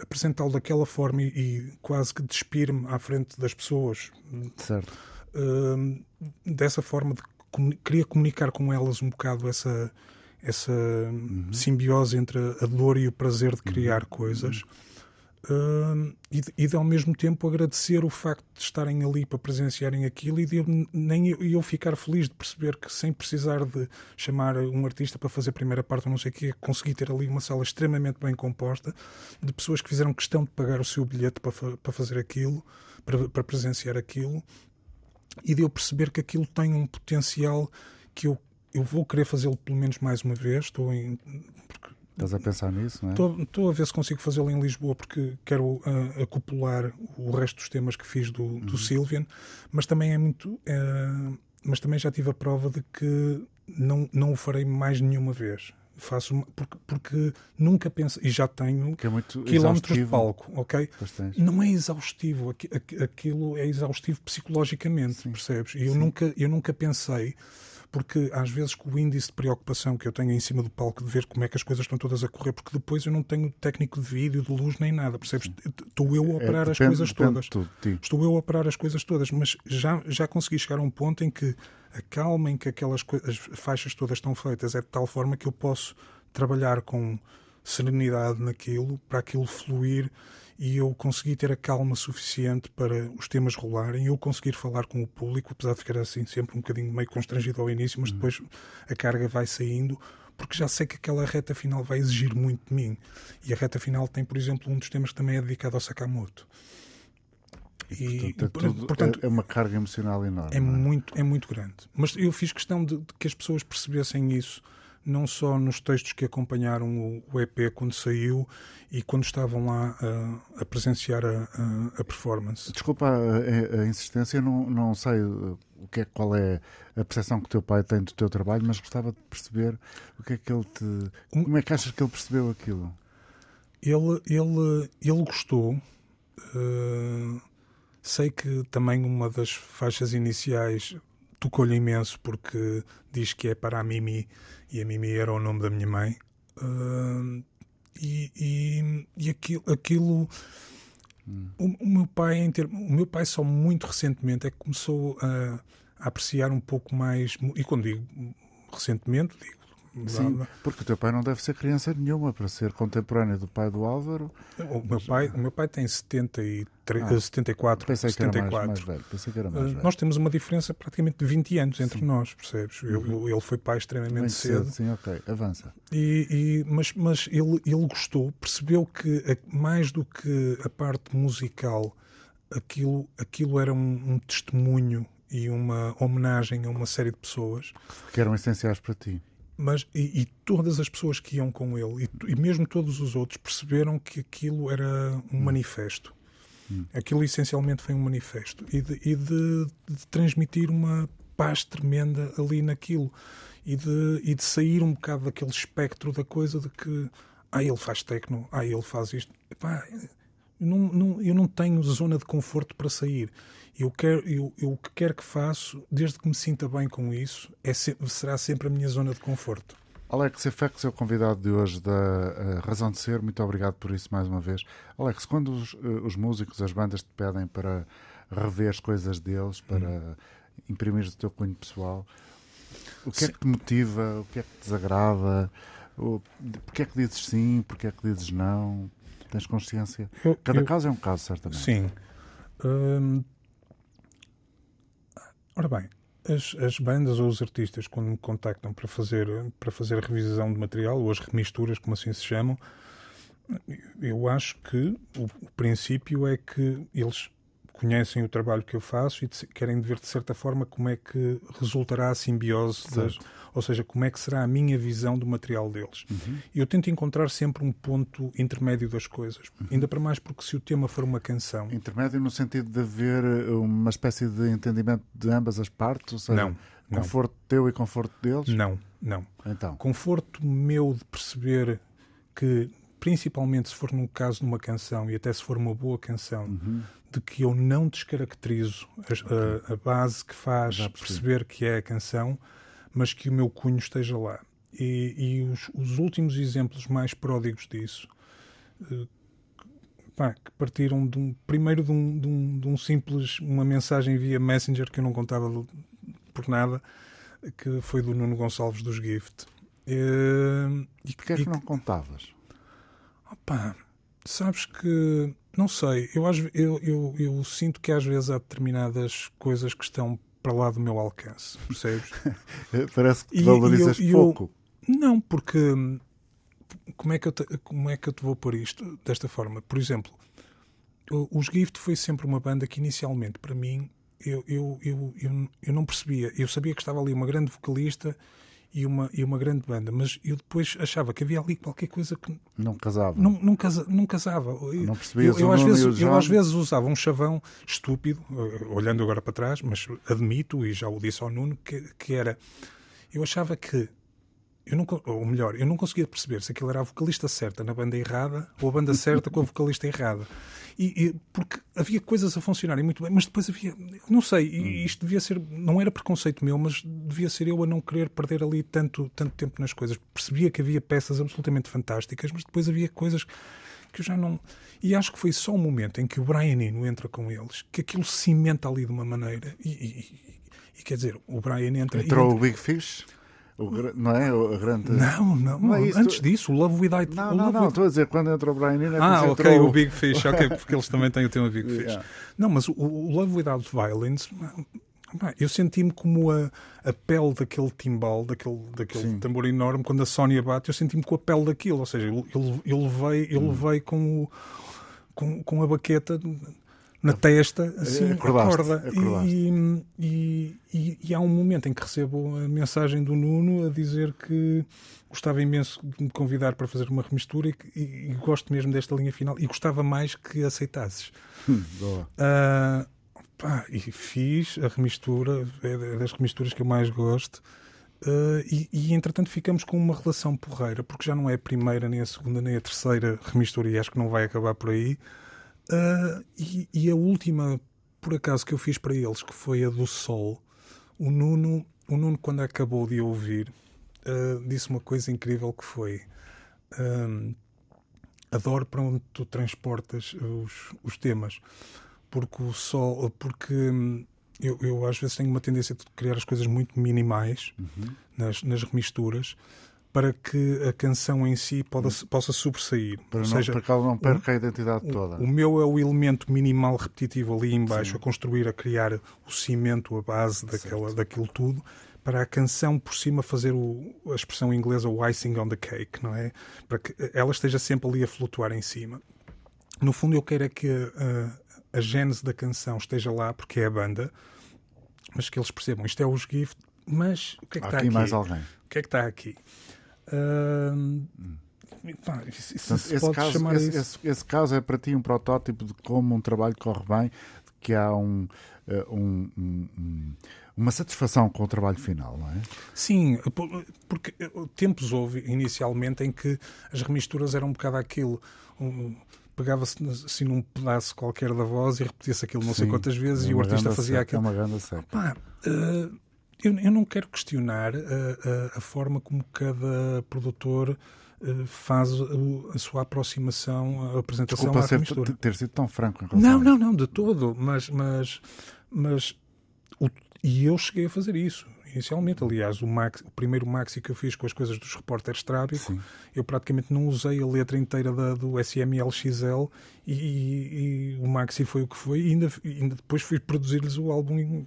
apresentá-lo daquela forma e, e quase que despir-me à frente das pessoas. claro. Certo. Hum, dessa forma, de comuni- queria comunicar com elas um bocado essa, essa simbiose entre a dor e o prazer de criar coisas. Hum, e, de, e de ao mesmo tempo agradecer o facto de estarem ali para presenciarem aquilo e de eu, nem eu, eu ficar feliz de perceber que sem precisar de chamar um artista para fazer a primeira parte ou não sei o quê, consegui ter ali uma sala extremamente bem composta de pessoas que fizeram questão de pagar o seu bilhete para, fa- para fazer aquilo, para, para presenciar aquilo e de eu perceber que aquilo tem um potencial que eu, eu vou querer fazê-lo pelo menos mais uma vez. Estou em, Estás a pensar nisso, não é? Estou, estou a ver se consigo fazê-lo em Lisboa porque quero ah, acoplar o resto dos temas que fiz do, do Sylvian, mas também é muito. ah, mas também já tive a prova de que não, não o farei mais nenhuma vez. Faço porque, porque nunca penso, e já tenho Que é quilómetros de palco, ok? Não é exaustivo, aqui- aqui- aquilo é exaustivo psicologicamente, percebes? E eu nunca, eu nunca pensei, porque às vezes com o índice de preocupação que eu tenho em cima do palco de ver como é que as coisas estão todas a correr, porque depois eu não tenho técnico de vídeo, de luz, nem nada, percebes? Estou eu a operar É, as depende- coisas todas. Estou eu a operar as coisas todas, mas já, já consegui chegar a um ponto em que a calma em que aquelas as faixas todas estão feitas é de tal forma que eu posso trabalhar com serenidade naquilo, para aquilo fluir e eu conseguir ter a calma suficiente para os temas rolarem, eu conseguir falar com o público, apesar de ficar assim sempre um bocadinho meio constrangido ao início, mas depois a carga vai saindo, porque já sei que aquela reta final vai exigir muito de mim. E a reta final tem, por exemplo, um dos temas que também é dedicado ao Sakamoto. E, Portanto, é, tudo- portanto, é- uma carga emocional enorme. é é? muito, é muito grande. Mas eu fiz questão de, de que as pessoas percebessem isso, não só nos textos que acompanharam o, EP quando saiu e quando estavam lá a, a presenciar a, a- performance. Desculpa a, a- insistência, não, não sei uh, o que é, qual é a percepção que o teu pai tem do teu trabalho, mas gostava de perceber o que é que ele te. Como é que achas que ele percebeu aquilo? Ele, ele, ele gostou. eh, sei que também uma das faixas iniciais tocou-lhe imenso porque diz que é para a Mimi e a Mimi era o nome da minha mãe. Eh, e e, e aquilo, aquilo o, o meu pai em termo- o meu pai só muito recentemente é que começou a, a apreciar um pouco mais e quando digo recentemente digo Sim, porque o teu pai não deve ser criança nenhuma para ser contemporâneo do pai do Álvaro. O meu pai, o meu pai tem 73, Ah, eh, 74, Pensei que era mais, 74. mais velho. Pensei que era mais Eh, velho. Nós temos uma diferença praticamente de 20 anos entre nós, percebes? Eu- Uhum. ele foi pai extremamente cedo, cedo, sim, ok. Avança. e, e- mas, mas ele, ele gostou, percebeu que a- mais do que a parte musical, aquilo, aquilo era um, um testemunho e uma homenagem a uma série de pessoas Que eram essenciais para ti. Mas e, e todas as pessoas que iam com ele e, e mesmo todos os outros perceberam que aquilo era um manifesto. Aquilo essencialmente foi um manifesto. E de, e de- de transmitir uma paz tremenda ali naquilo. E de, e de sair um bocado daquele espectro da coisa de que ah, ele faz tecno, ah, ele faz isto. Epá, eu não, não- eu não tenho zona de conforto para sair. Eu quero, eu, eu o que quero que faço, desde que me sinta bem com isso, é se- será sempre a minha zona de conforto. Alex Efex é o convidado de hoje da eh, Razão de Ser. Muito obrigado por isso mais uma vez. Alex, quando os, eh, os músicos, as bandas te pedem para rever as coisas deles, para Hum. imprimir o teu cunho pessoal, o que é que te motiva? O que é que te desagrada? O, porque é que dizes sim? Porque é que dizes não? Tens consciência? Eu- Cada eu- caso é um caso, certamente. Sim. Hum, ora bem, as, as bandas ou os artistas, quando me contactam para fazer, para fazer a revisão de material, ou as remisturas, como assim se chamam, eu acho que o, o princípio é que eles conhecem o trabalho que eu faço e de- querem ver de certa forma como é que resultará a simbiose, das, ou seja, como é que será a minha visão do material deles. E eu tento encontrar sempre um ponto intermédio das coisas, ainda para mais porque se o tema for uma canção, Intermédio no sentido de haver eh, uma espécie de entendimento de ambas as partes? Ou seja, Não, não. conforto teu e conforto deles? não, não. Então, Conforto meu de perceber que, principalmente se for num caso de uma canção e até se for uma boa canção, Uhum. De que eu não descaracterizo as- a, a base que faz Já perceber que é a canção, mas que o meu cunho esteja lá. E, e os, os últimos exemplos mais pródigos disso, eh, pá, que partiram de um, primeiro de um, de um- de um simples, uma mensagem via Messenger que eu não contava por nada, que foi do Nuno Gonçalves dos Gift. Eh, e porquê é que não contavas? Opa, sabes que não sei, eu, eu, eu, eu sinto que às vezes há determinadas coisas que estão para lá do meu alcance, percebes? Parece que te valorizas e eu- eu- pouco. não, porque como é, que eu te, como é que eu te vou pôr isto desta forma? Por exemplo, os Gift foi sempre uma banda que inicialmente para mim eu, eu, eu, eu, eu não percebia. Eu sabia que estava ali uma grande vocalista e uma, e uma grande banda, mas eu depois achava que havia ali qualquer coisa que Não casava. não, não, casa- não casava. Eu- Não percebias eu, eu às vezes, eu às vezes usava um chavão estúpido, eh, olhando agora para trás, mas admito, e já o disse ao Nuno, que, que era. Eu achava que eu não, ou melhor, eu não conseguia perceber se aquilo era a vocalista certa na banda errada ou a banda certa com a vocalista errada. E, e, porque havia coisas a funcionarem muito bem, mas depois havia, não sei, e isto devia ser, não era preconceito meu, mas devia ser eu a não querer perder ali tanto, tanto tempo nas coisas. Percebia que havia peças absolutamente fantásticas, mas depois havia coisas que eu já não. E acho que foi só o momento em que o Brian Eno entra com eles, que aquilo cimenta ali de uma maneira. E, e, e quer dizer, o Brian entra. Entrou entra... o Big Fish? Não é? O grande... Não, não. não é Antes disso, o Love Without... Não, não, não. Estou a dizer, quando entra o Brian Eno... É ah, ok, entrou... o Big Fish. Ok, porque eles também têm o tema Big Fish. Yeah. Não, mas o, o Love Without Violence... Eu senti-me como a, a pele daquele timbal, daquele, daquele tambor enorme, quando a Sónia bate, eu senti-me com a pele daquilo. Ou seja, ele, ele, veio, ele hum. veio com, o, com, com a baqueta na testa, assim, acorda. E, e, e, e, há um momento em que recebo a mensagem do Nuno a dizer que gostava imenso de me convidar para fazer uma remistura e, e gosto mesmo desta linha final e gostava mais que aceitasses. Hum, boa. Uh, pá, e fiz a remistura, é das remisturas que eu mais gosto. Uh, e, e, entretanto ficamos com uma relação porreira, porque já não é a primeira, nem a segunda, nem a terceira remistura, e acho que não vai acabar por aí. Uh, e, e, a última, por acaso, que eu fiz para eles, que foi a do Sol, o Nuno, o Nuno quando acabou de ouvir, uh, disse uma coisa incrível que foi uh, adoro para onde tu transportas os, os temas, porque o Sol, porque hum, eu, eu às vezes tenho uma tendência de criar as coisas muito minimais uhum. nas, nas remisturas, para que a canção em si poda, possa sobressair. Para, Ou não, seja, para que ela não perca o, a identidade toda. O, meu é o elemento minimal repetitivo ali embaixo, Sim. a construir, a criar o cimento, a base daquela, daquilo tudo, para a canção por cima fazer o, a expressão inglesa o icing on the cake, não é? Para que ela esteja sempre ali a flutuar em cima. No fundo, eu quero é que a, a gênese da canção esteja lá, porque é a banda, mas que eles percebam isto é os Gift, mas o que é que Há está aqui? aqui mais alguém. O que é que está aqui? Uh, pá, isso, isso Portanto, esse, caso, esse, esse, esse, caso é para ti um protótipo de como um trabalho corre bem, de que há um, eh, um, um, uma satisfação com o trabalho final, não é? Sim, porque eh, tempos houve inicialmente em que as remisturas eram um bocado aquilo. Um, pegava-se assim num pedaço qualquer da voz e repetia-se aquilo não Sim, sei quantas vezes é e o artista fazia aquilo. É uma grande seca. Pá, uh, eu, eu não quero questionar a, a, a forma como cada produtor eh, faz a, sua aproximação, a apresentação Desculpa à ser, mistura. ter sido tão franco em relação Não, não, não, de todo. Mas, mas, mas o, e eu cheguei a fazer isso inicialmente. Aliás, o, o primeiro maxi que eu fiz com as coisas dos repórteres Trábico, eu praticamente não usei a letra inteira da, do SMLXL e, e, e, o maxi foi o que foi. E ainda, ainda depois fui produzir-lhes o álbum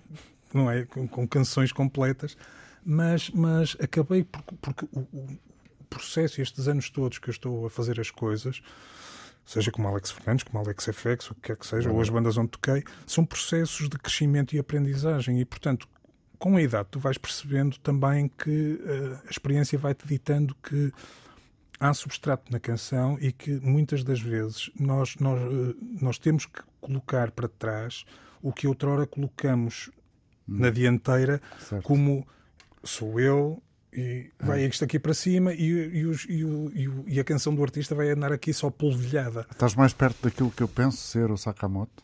não é? Com, com canções completas, mas, mas acabei porque, porque o, o, processo, estes anos todos que eu estou a fazer as coisas, seja como Alex Fernandes, como Alex FX, o que quer que seja, ou as bandas onde toquei, são processos de crescimento e aprendizagem e, portanto, com a idade tu vais percebendo também que uh, a experiência vai-te ditando que há substrato na canção e que muitas das vezes nós, nós, uh, nós temos que colocar para trás o que outrora colocamos hum. na dianteira, certo. como sou eu, e vai ah. isto aqui para cima e, e, os, e, o, e, a canção do artista vai andar aqui só polvilhada. Estás mais perto daquilo que eu penso ser o Sakamoto?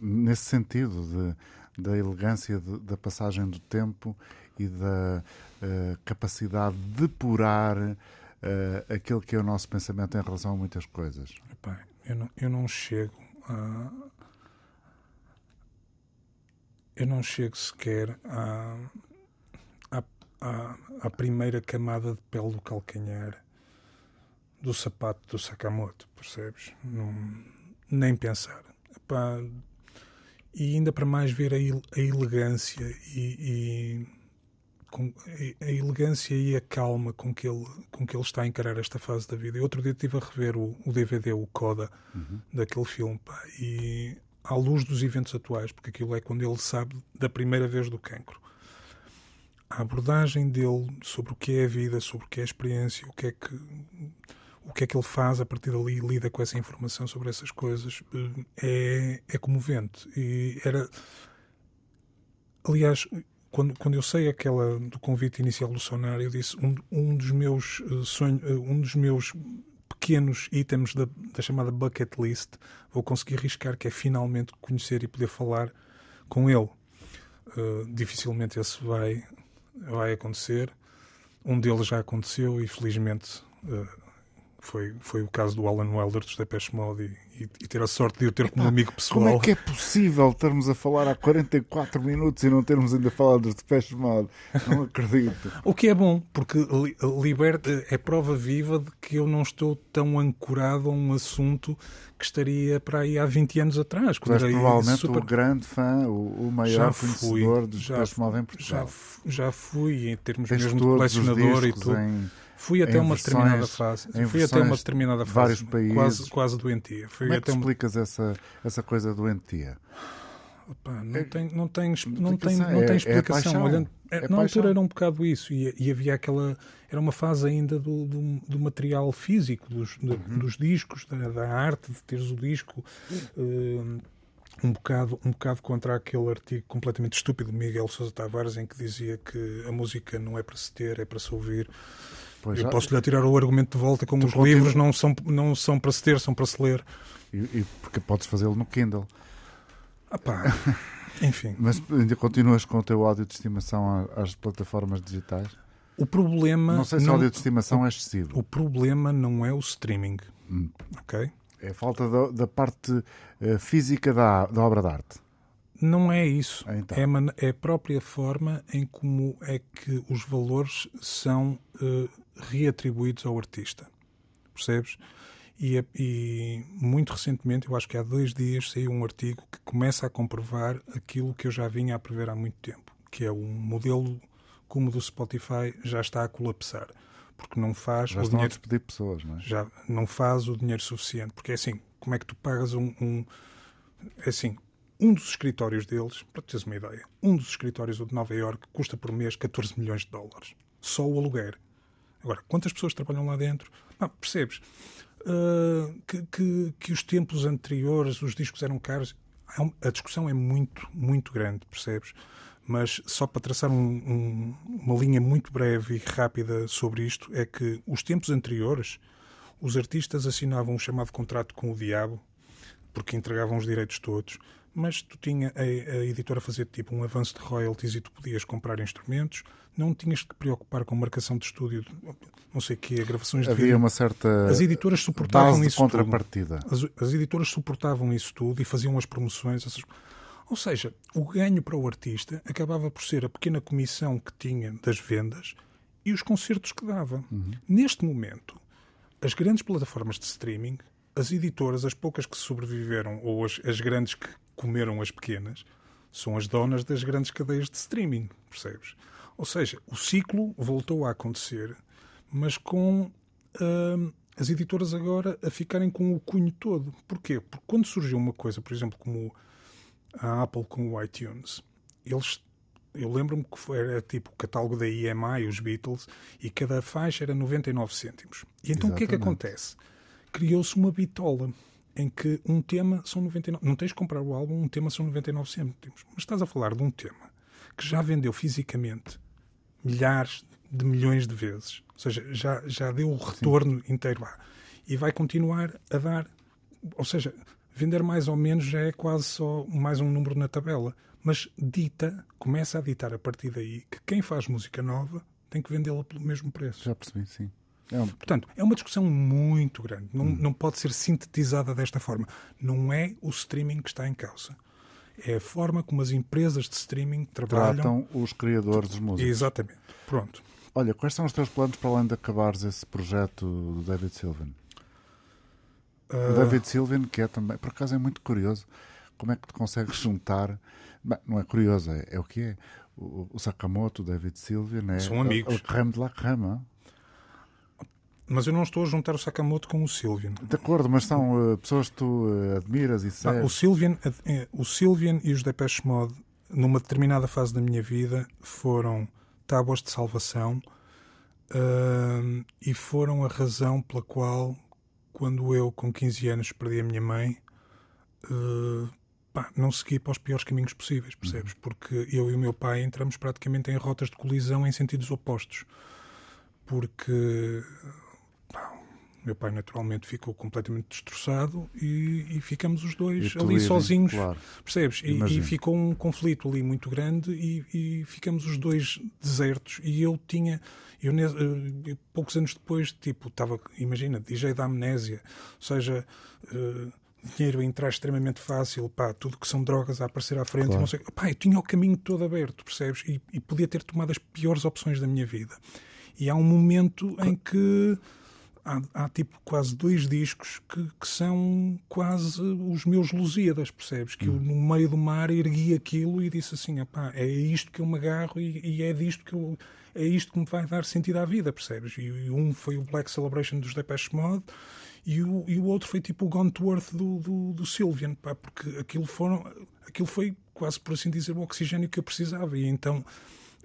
Nesse sentido, de, da elegância de, da passagem do tempo e da uh, capacidade de depurar uh, aquilo que é o nosso pensamento em relação a muitas coisas. Epá, eu, não, eu não chego a eu não chego sequer à, à, à, à, primeira camada de pele do calcanhar do sapato do Sakamoto, percebes? Não, nem pensar. Epá, e ainda para mais ver a, a elegância e, e com, a, a elegância e a calma com que ele com que ele está a encarar esta fase da vida. E outro dia estive a rever o, o DVD, o Coda, uhum. daquele filme, pá, e à luz dos eventos atuais, porque aquilo é quando ele sabe da primeira vez do cancro. A abordagem dele sobre o que é a vida, sobre o que é a experiência, o que é que o que é que ele faz a partir dali lida com essa informação sobre essas coisas é, é comovente. E era. Aliás, quando, quando eu sei aquela do convite inicial do Sonar, eu disse um, um dos meus uh, sonhos, uh, um dos meus pequenos itens da, da, chamada bucket list, vou conseguir riscar que é finalmente conhecer e poder falar com ele. Uh, dificilmente esse vai, vai acontecer. Um deles já aconteceu e felizmente foi, foi o caso do Alan Wilder dos Depeche Mode e, ter a sorte de eu ter como amigo pessoal. Como é que é possível estarmos a falar há 44 minutos e não termos ainda falado dos Depeche Mode? Não acredito. o que é bom, porque liberta, é prova viva de que eu não estou tão ancorado a um assunto que estaria para aí há 20 anos atrás. Quando és provavelmente super... o grande fã, o, o maior já conhecedor dos Depeche Mode em Portugal. Já, já fui, em termos Tens mesmo de colecionador e tudo. Em Fui até uma determinada fase. Fui até uma determinada fase. Vários países. Quase, quase doentia. Fui Como é que uma... explicas essa, essa coisa doentia? Opa, não, é, tem, não, tem, não, tem, não tem explicação. É, é Olhando, é, na altura era um bocado isso. E, e, havia aquela. Era uma fase ainda do, do, do material físico, dos, uhum. dos discos, da, da, arte, de teres o disco. Uh, um bocado, um bocado contra aquele artigo completamente estúpido de Miguel Sousa Tavares em que dizia que a música não é para se ter, é para se ouvir. Pois, eu posso-lhe atirar o argumento de volta como os continua... livros não são, não são para se ter, são para se ler. E, e porque podes fazê-lo no Kindle. Ah pá, enfim. Mas ainda continuas com o teu áudio de estimação às plataformas digitais? O problema. Não sei se não, o áudio de estimação o, é excessivo. O problema não é o streaming. Hum. Ok? É a falta da, da parte uh, física da, da obra de arte. Não é isso. Ah, então. É, é, a própria forma em como é que os valores são uh, reatribuídos ao artista. Percebes? E, e, muito recentemente, eu acho que há dois dias, saiu um artigo que começa a comprovar aquilo que eu já vinha a prever há muito tempo, que é um modelo como o do Spotify já está a colapsar. Porque não faz já o dinheiro. Despedir pessoas, não é? Já não faz o dinheiro suficiente. Porque é assim, como é que tu pagas um. um é assim, um dos escritórios deles, para teres uma ideia, um dos escritórios de Nova York custa por mês 14 milhões de dólares. Só o aluguer. Agora, quantas pessoas trabalham lá dentro? Não, percebes? Uh, que, que, que, os tempos anteriores os discos eram caros. É a discussão é muito, muito grande, percebes? Mas só para traçar um, um, uma linha muito breve e rápida sobre isto, é que os tempos anteriores os artistas assinavam um chamado contrato com o diabo, porque entregavam os direitos todos, mas tu tinha a, a editora fazer tipo um avanço de royalties e tu podias comprar instrumentos, não tinhas que te preocupar com marcação de estúdio, não sei o que, gravações de Havia vídeo. uma certa as editoras suportavam isso contrapartida. Tudo. As, as editoras suportavam isso tudo e faziam as promoções. Essas... Ou seja, o ganho para o artista acabava por ser a pequena comissão que tinha das vendas e os concertos que dava. Uhum. Neste momento, as grandes plataformas de streaming, as editoras, as poucas que sobreviveram, ou as, as grandes que comeram as pequenas, são as donas das grandes cadeias de streaming, percebes? Ou seja, o ciclo voltou a acontecer, mas com uh, as editoras agora a ficarem com o cunho todo. Porquê? Porque quando surgiu uma coisa, por exemplo, como a Apple com o iTunes, eles eu lembro-me que foi, era tipo o catálogo da EMI, os Beatles, e cada faixa era 99 cêntimos. E então Exatamente. o que é que acontece? Criou-se uma bitola em que um tema são 99. Não tens de comprar o álbum, um tema são 99 cêntimos. Mas estás a falar de um tema que já vendeu fisicamente milhares de milhões de vezes. Ou seja, já, já deu o retorno Sim. inteiro lá. E vai continuar a dar. Ou seja, vender mais ou menos já é quase só mais um número na tabela. Mas dita, começa a ditar a partir daí que quem faz música nova tem que vendê-la pelo mesmo preço. Já percebi, sim. É. Portanto, é uma discussão muito grande. Não, hum. não pode ser sintetizada desta forma. Não é o streaming que está em causa. É a forma como as empresas de streaming trabalham. Tratam os criadores de música. Exatamente. Pronto. Olha, quais são os teus planos para além de acabares esse projeto do David Sylvian? Uh... O David Sylvian, que é também, por acaso é muito curioso, como é que te consegues juntar. Bem, não é curioso, é, é o que é. O, o Sakamoto, o David Sylvian, é. São amigos. O creme de la creme. Mas eu não estou a juntar o Sakamoto com o Sylvian. De acordo, mas são uh, pessoas que tu uh, admiras e sabes. o, Sylvian, uh, o Sylvian e os Depeche Mode, numa determinada fase da minha vida, foram tábuas de salvação e foram a razão pela qual, quando eu, com 15 anos, perdi a minha mãe, pá, não segui para os piores caminhos possíveis, percebes? Uhum. Porque eu e o meu pai entramos praticamente em rotas de colisão em sentidos opostos. Porque meu pai naturalmente ficou completamente destroçado e, e ficamos os dois ali irem, sozinhos, claro. percebes? E, e ficou um conflito ali muito grande e, e ficamos os dois desertos. E eu tinha, eu, ne- eh, poucos anos depois, tipo, estava, imagina, DJ da amnésia, ou seja, eh, dinheiro a entrar extremamente fácil, pá, tudo que são drogas a aparecer à frente, Claro. não sei, pá, eu tinha o caminho todo aberto, percebes? E, e podia ter tomado as piores opções da minha vida. E há um momento em que há, há, tipo quase dois discos que, que são quase os meus Lusíadas, percebes? Que eu no meio do mar ergui aquilo e disse assim: "Epá, é isto que eu me agarro e, e é disto que eu. É isto que me vai dar sentido à vida, percebes? E, e um foi o Black Celebration dos Depeche Mode e o, e o outro foi tipo o Gone to Earth do, do, do Sylvian, pá, porque aquilo, foram, aquilo foi quase por assim dizer o oxigênio que eu precisava. E então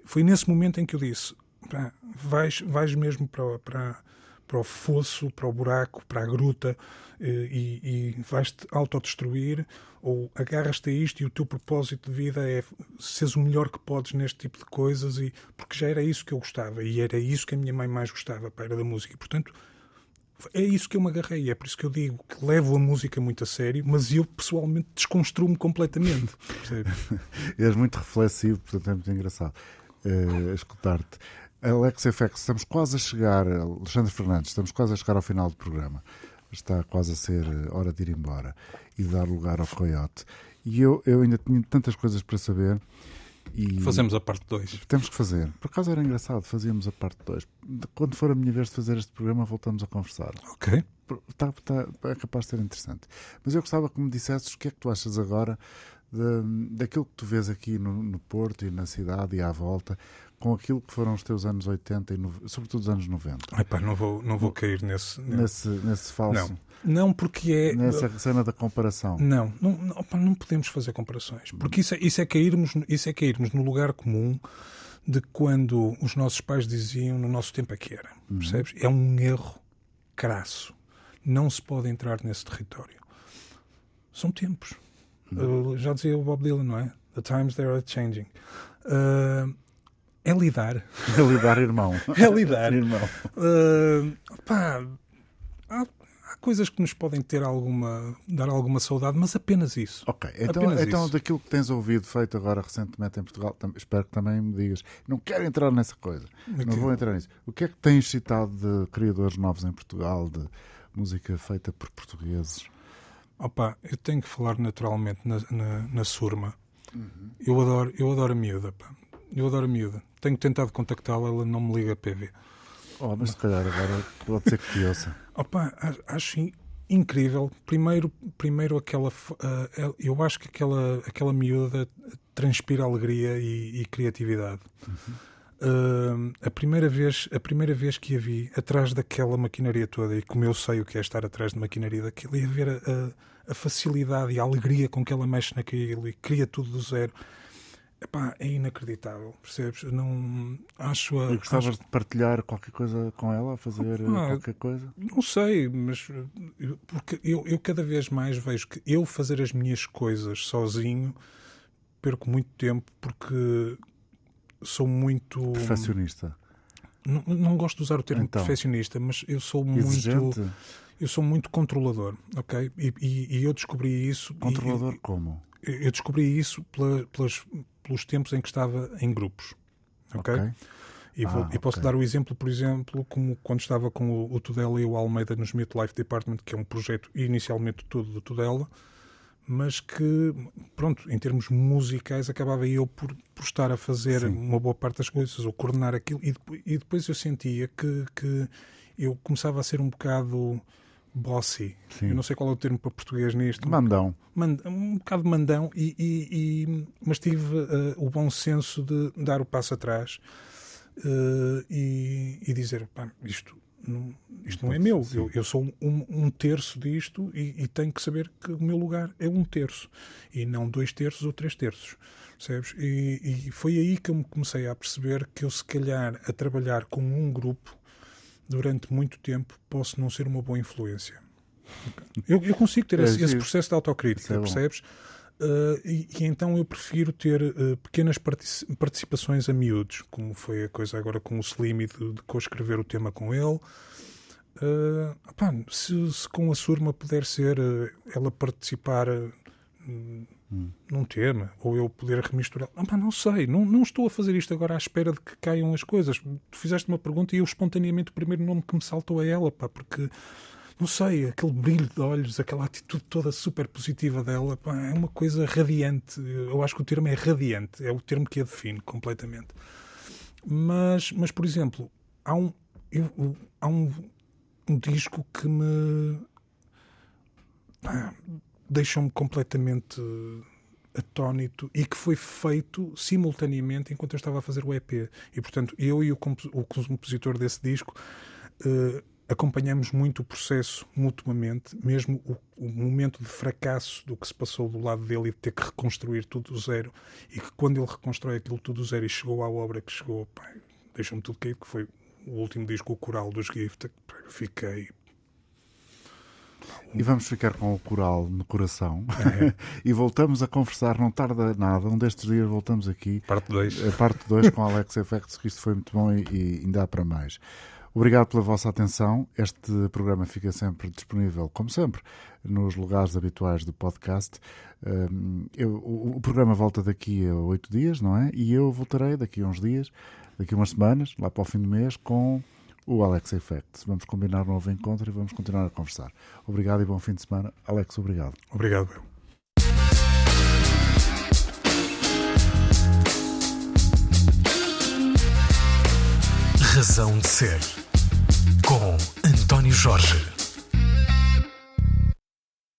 foi nesse momento em que eu disse: pá, vais, vais mesmo para, para, para o fosso, para o buraco, para a gruta eh, e, e vais-te autodestruir ou agarras-te a isto e o teu propósito de vida é seres o melhor que podes neste tipo de coisas e porque já era isso que eu gostava e era isso que a minha mãe mais gostava, pá, era da música. E, portanto, é isso que eu me agarrei, é por isso que eu digo que levo a música muito a sério, mas eu pessoalmente desconstruo-me completamente. És muito reflexivo, portanto é muito engraçado eh, escutar-te. Alex FX, estamos quase a chegar, Alexandre Fernandes, estamos quase a chegar ao final do programa. Está quase a ser eh, hora de ir embora e dar lugar ao Coyote. E eu, eu ainda tinha tantas coisas para saber. E Fazemos a parte 2. Temos que fazer. Por acaso era engraçado, fazíamos a parte 2. Quando for a minha vez de fazer este programa, voltamos a conversar. Ok. Está, está, é capaz de ser interessante. Mas eu gostava que me dissesses o que é que tu achas agora de- daquilo que tu vês aqui no, no Porto e na cidade e à volta, com aquilo que foram os teus anos 80 e nove- sobretudo os anos 90. Epá, não vou, não vou cair nesse. Nesse, nesse falso, Não. Não, porque é. nessa cena da comparação. Não, não, não, opa, não podemos fazer comparações. Porque isso é, isso, é cairmos, isso é cairmos no lugar comum de quando os nossos pais diziam no nosso tempo é que era. Percebes? É um erro crasso. Não se pode entrar nesse território. São tempos. Uh, já dizia o Bob Dylan, não é? The times they are changing. Uh, é lidar. É lidar, irmão. É lidar. irmão. Uh, pá, há, há coisas que nos podem ter alguma, dar alguma saudade, mas apenas isso. Ok, então, Apenas então isso. daquilo que tens ouvido feito agora recentemente em Portugal, espero que também me digas. Não quero entrar nessa coisa. Não vou entrar nisso. O que é que tens citado de criadores novos em Portugal, de música feita por portugueses? Opa, eu tenho que falar naturalmente na, na, na Surma. Uhum. Eu, adoro, eu adoro a miúda. Pá. Eu adoro a miúda. Tenho tentado contactá-la, ela não me liga PV. Oh, mas se calhar agora pode ser que te ouça. Opa, a- acho in- incrível. Primeiro, primeiro aquela, el- eu acho que aquela, aquela miúda transpira alegria e, e criatividade. Ah, a primeira vez, a primeira vez que a vi atrás daquela maquinaria toda e como eu sei o que é estar atrás de maquinaria daquilo e a ver a, a- a facilidade e a alegria com que ela mexe naquilo e cria tudo do zero. Epá, é inacreditável, percebes? Não acho a, E gostavas de partilhar qualquer coisa com ela, fazer eh, Ah, qualquer coisa? não sei, mas eu- porque eu, eu cada vez mais vejo que eu fazer as minhas coisas sozinho perco muito tempo porque sou muito. Perfeccionista. Não, não gosto de usar o termo Então. perfeccionista, mas eu sou muito. Exigente. Eu sou muito controlador, ok? E, e- e eu descobri isso. e- Controlador como? Eu descobri isso pela- pelas- pelos tempos em que estava em grupos, ok? Ok. E, vou- Ah, e posso ok. dar o exemplo, por exemplo, como quando estava com o, o Tudela e o Almeida nos Mute Life Department, que é um projeto inicialmente todo do Tudela, mas que, pronto, em termos musicais, acabava eu por, por estar a fazer Sim. uma boa parte das coisas, ou coordenar aquilo, e depois, e depois eu sentia que, que eu começava a ser um bocado bossy. Sim. Eu não sei qual é o termo para português nisto. Mandão. Mand- um bocado mandão, e, e- e- mas tive eh, o bom senso de dar o passo atrás eh, e, e dizer: pá, isto, não, isto não é meu, eu, eu sou um, um terço disto e, e tenho que saber que o meu lugar é um terço e não dois terços ou três terços. Percebes? E, e foi aí que eu me comecei a perceber que eu, se calhar, a trabalhar com um grupo durante muito tempo, posso não ser uma boa influência. Eu, eu consigo ter É esse, esse processo de autocrítica, é percebes? Uh, e, e, então eu prefiro ter uh, pequenas participações a miúdos, como foi a coisa agora com o Slim e de, de co-escrever o tema com ele. Uh, opá, se, se, com a Surma puder ser ela participar hum. num tema, ou eu poder remisturar, opá, não sei, não, não estou a fazer isto agora à espera de que caiam as coisas. Tu fizeste uma pergunta e eu espontaneamente o primeiro nome que me saltou é ela, pá, porque não sei, aquele brilho de olhos, aquela atitude toda super positiva dela, pá, é uma coisa radiante. Eu acho que o termo é radiante, é o termo que a define completamente. Mas, mas por exemplo, há um, eu, há um, um disco que me deixou-me completamente atónito e que foi feito simultaneamente enquanto eu estava a fazer o EP. E portanto, eu e o, compositor desse disco. Uh, acompanhamos muito o processo mutuamente, mesmo o, o, momento de fracasso do que se passou do lado dele e de ter que reconstruir tudo do zero, e que quando ele reconstrói aquilo tudo do zero e chegou à obra que chegou, deixou-me tudo cair, que foi o último disco, o coral dos Gift, fiquei e vamos ficar com o coral no coração é. e voltamos a conversar, não tarda nada. Um destes dias voltamos aqui. Parte 2. Parte 2 com Alex Effects, que isto foi muito bom e, e ainda há para mais. Obrigado pela vossa atenção. Este programa fica sempre disponível, como sempre, nos lugares habituais do podcast. Eu, o, o, programa volta daqui a oito dias, não é? E eu voltarei daqui a uns dias, daqui a umas semanas, lá para o fim do mês, com o Alex Effect. Vamos combinar um novo encontro e vamos continuar a conversar. Obrigado e bom fim de semana. Alex, obrigado. Obrigado, eu. Razão de Ser com António Jorge.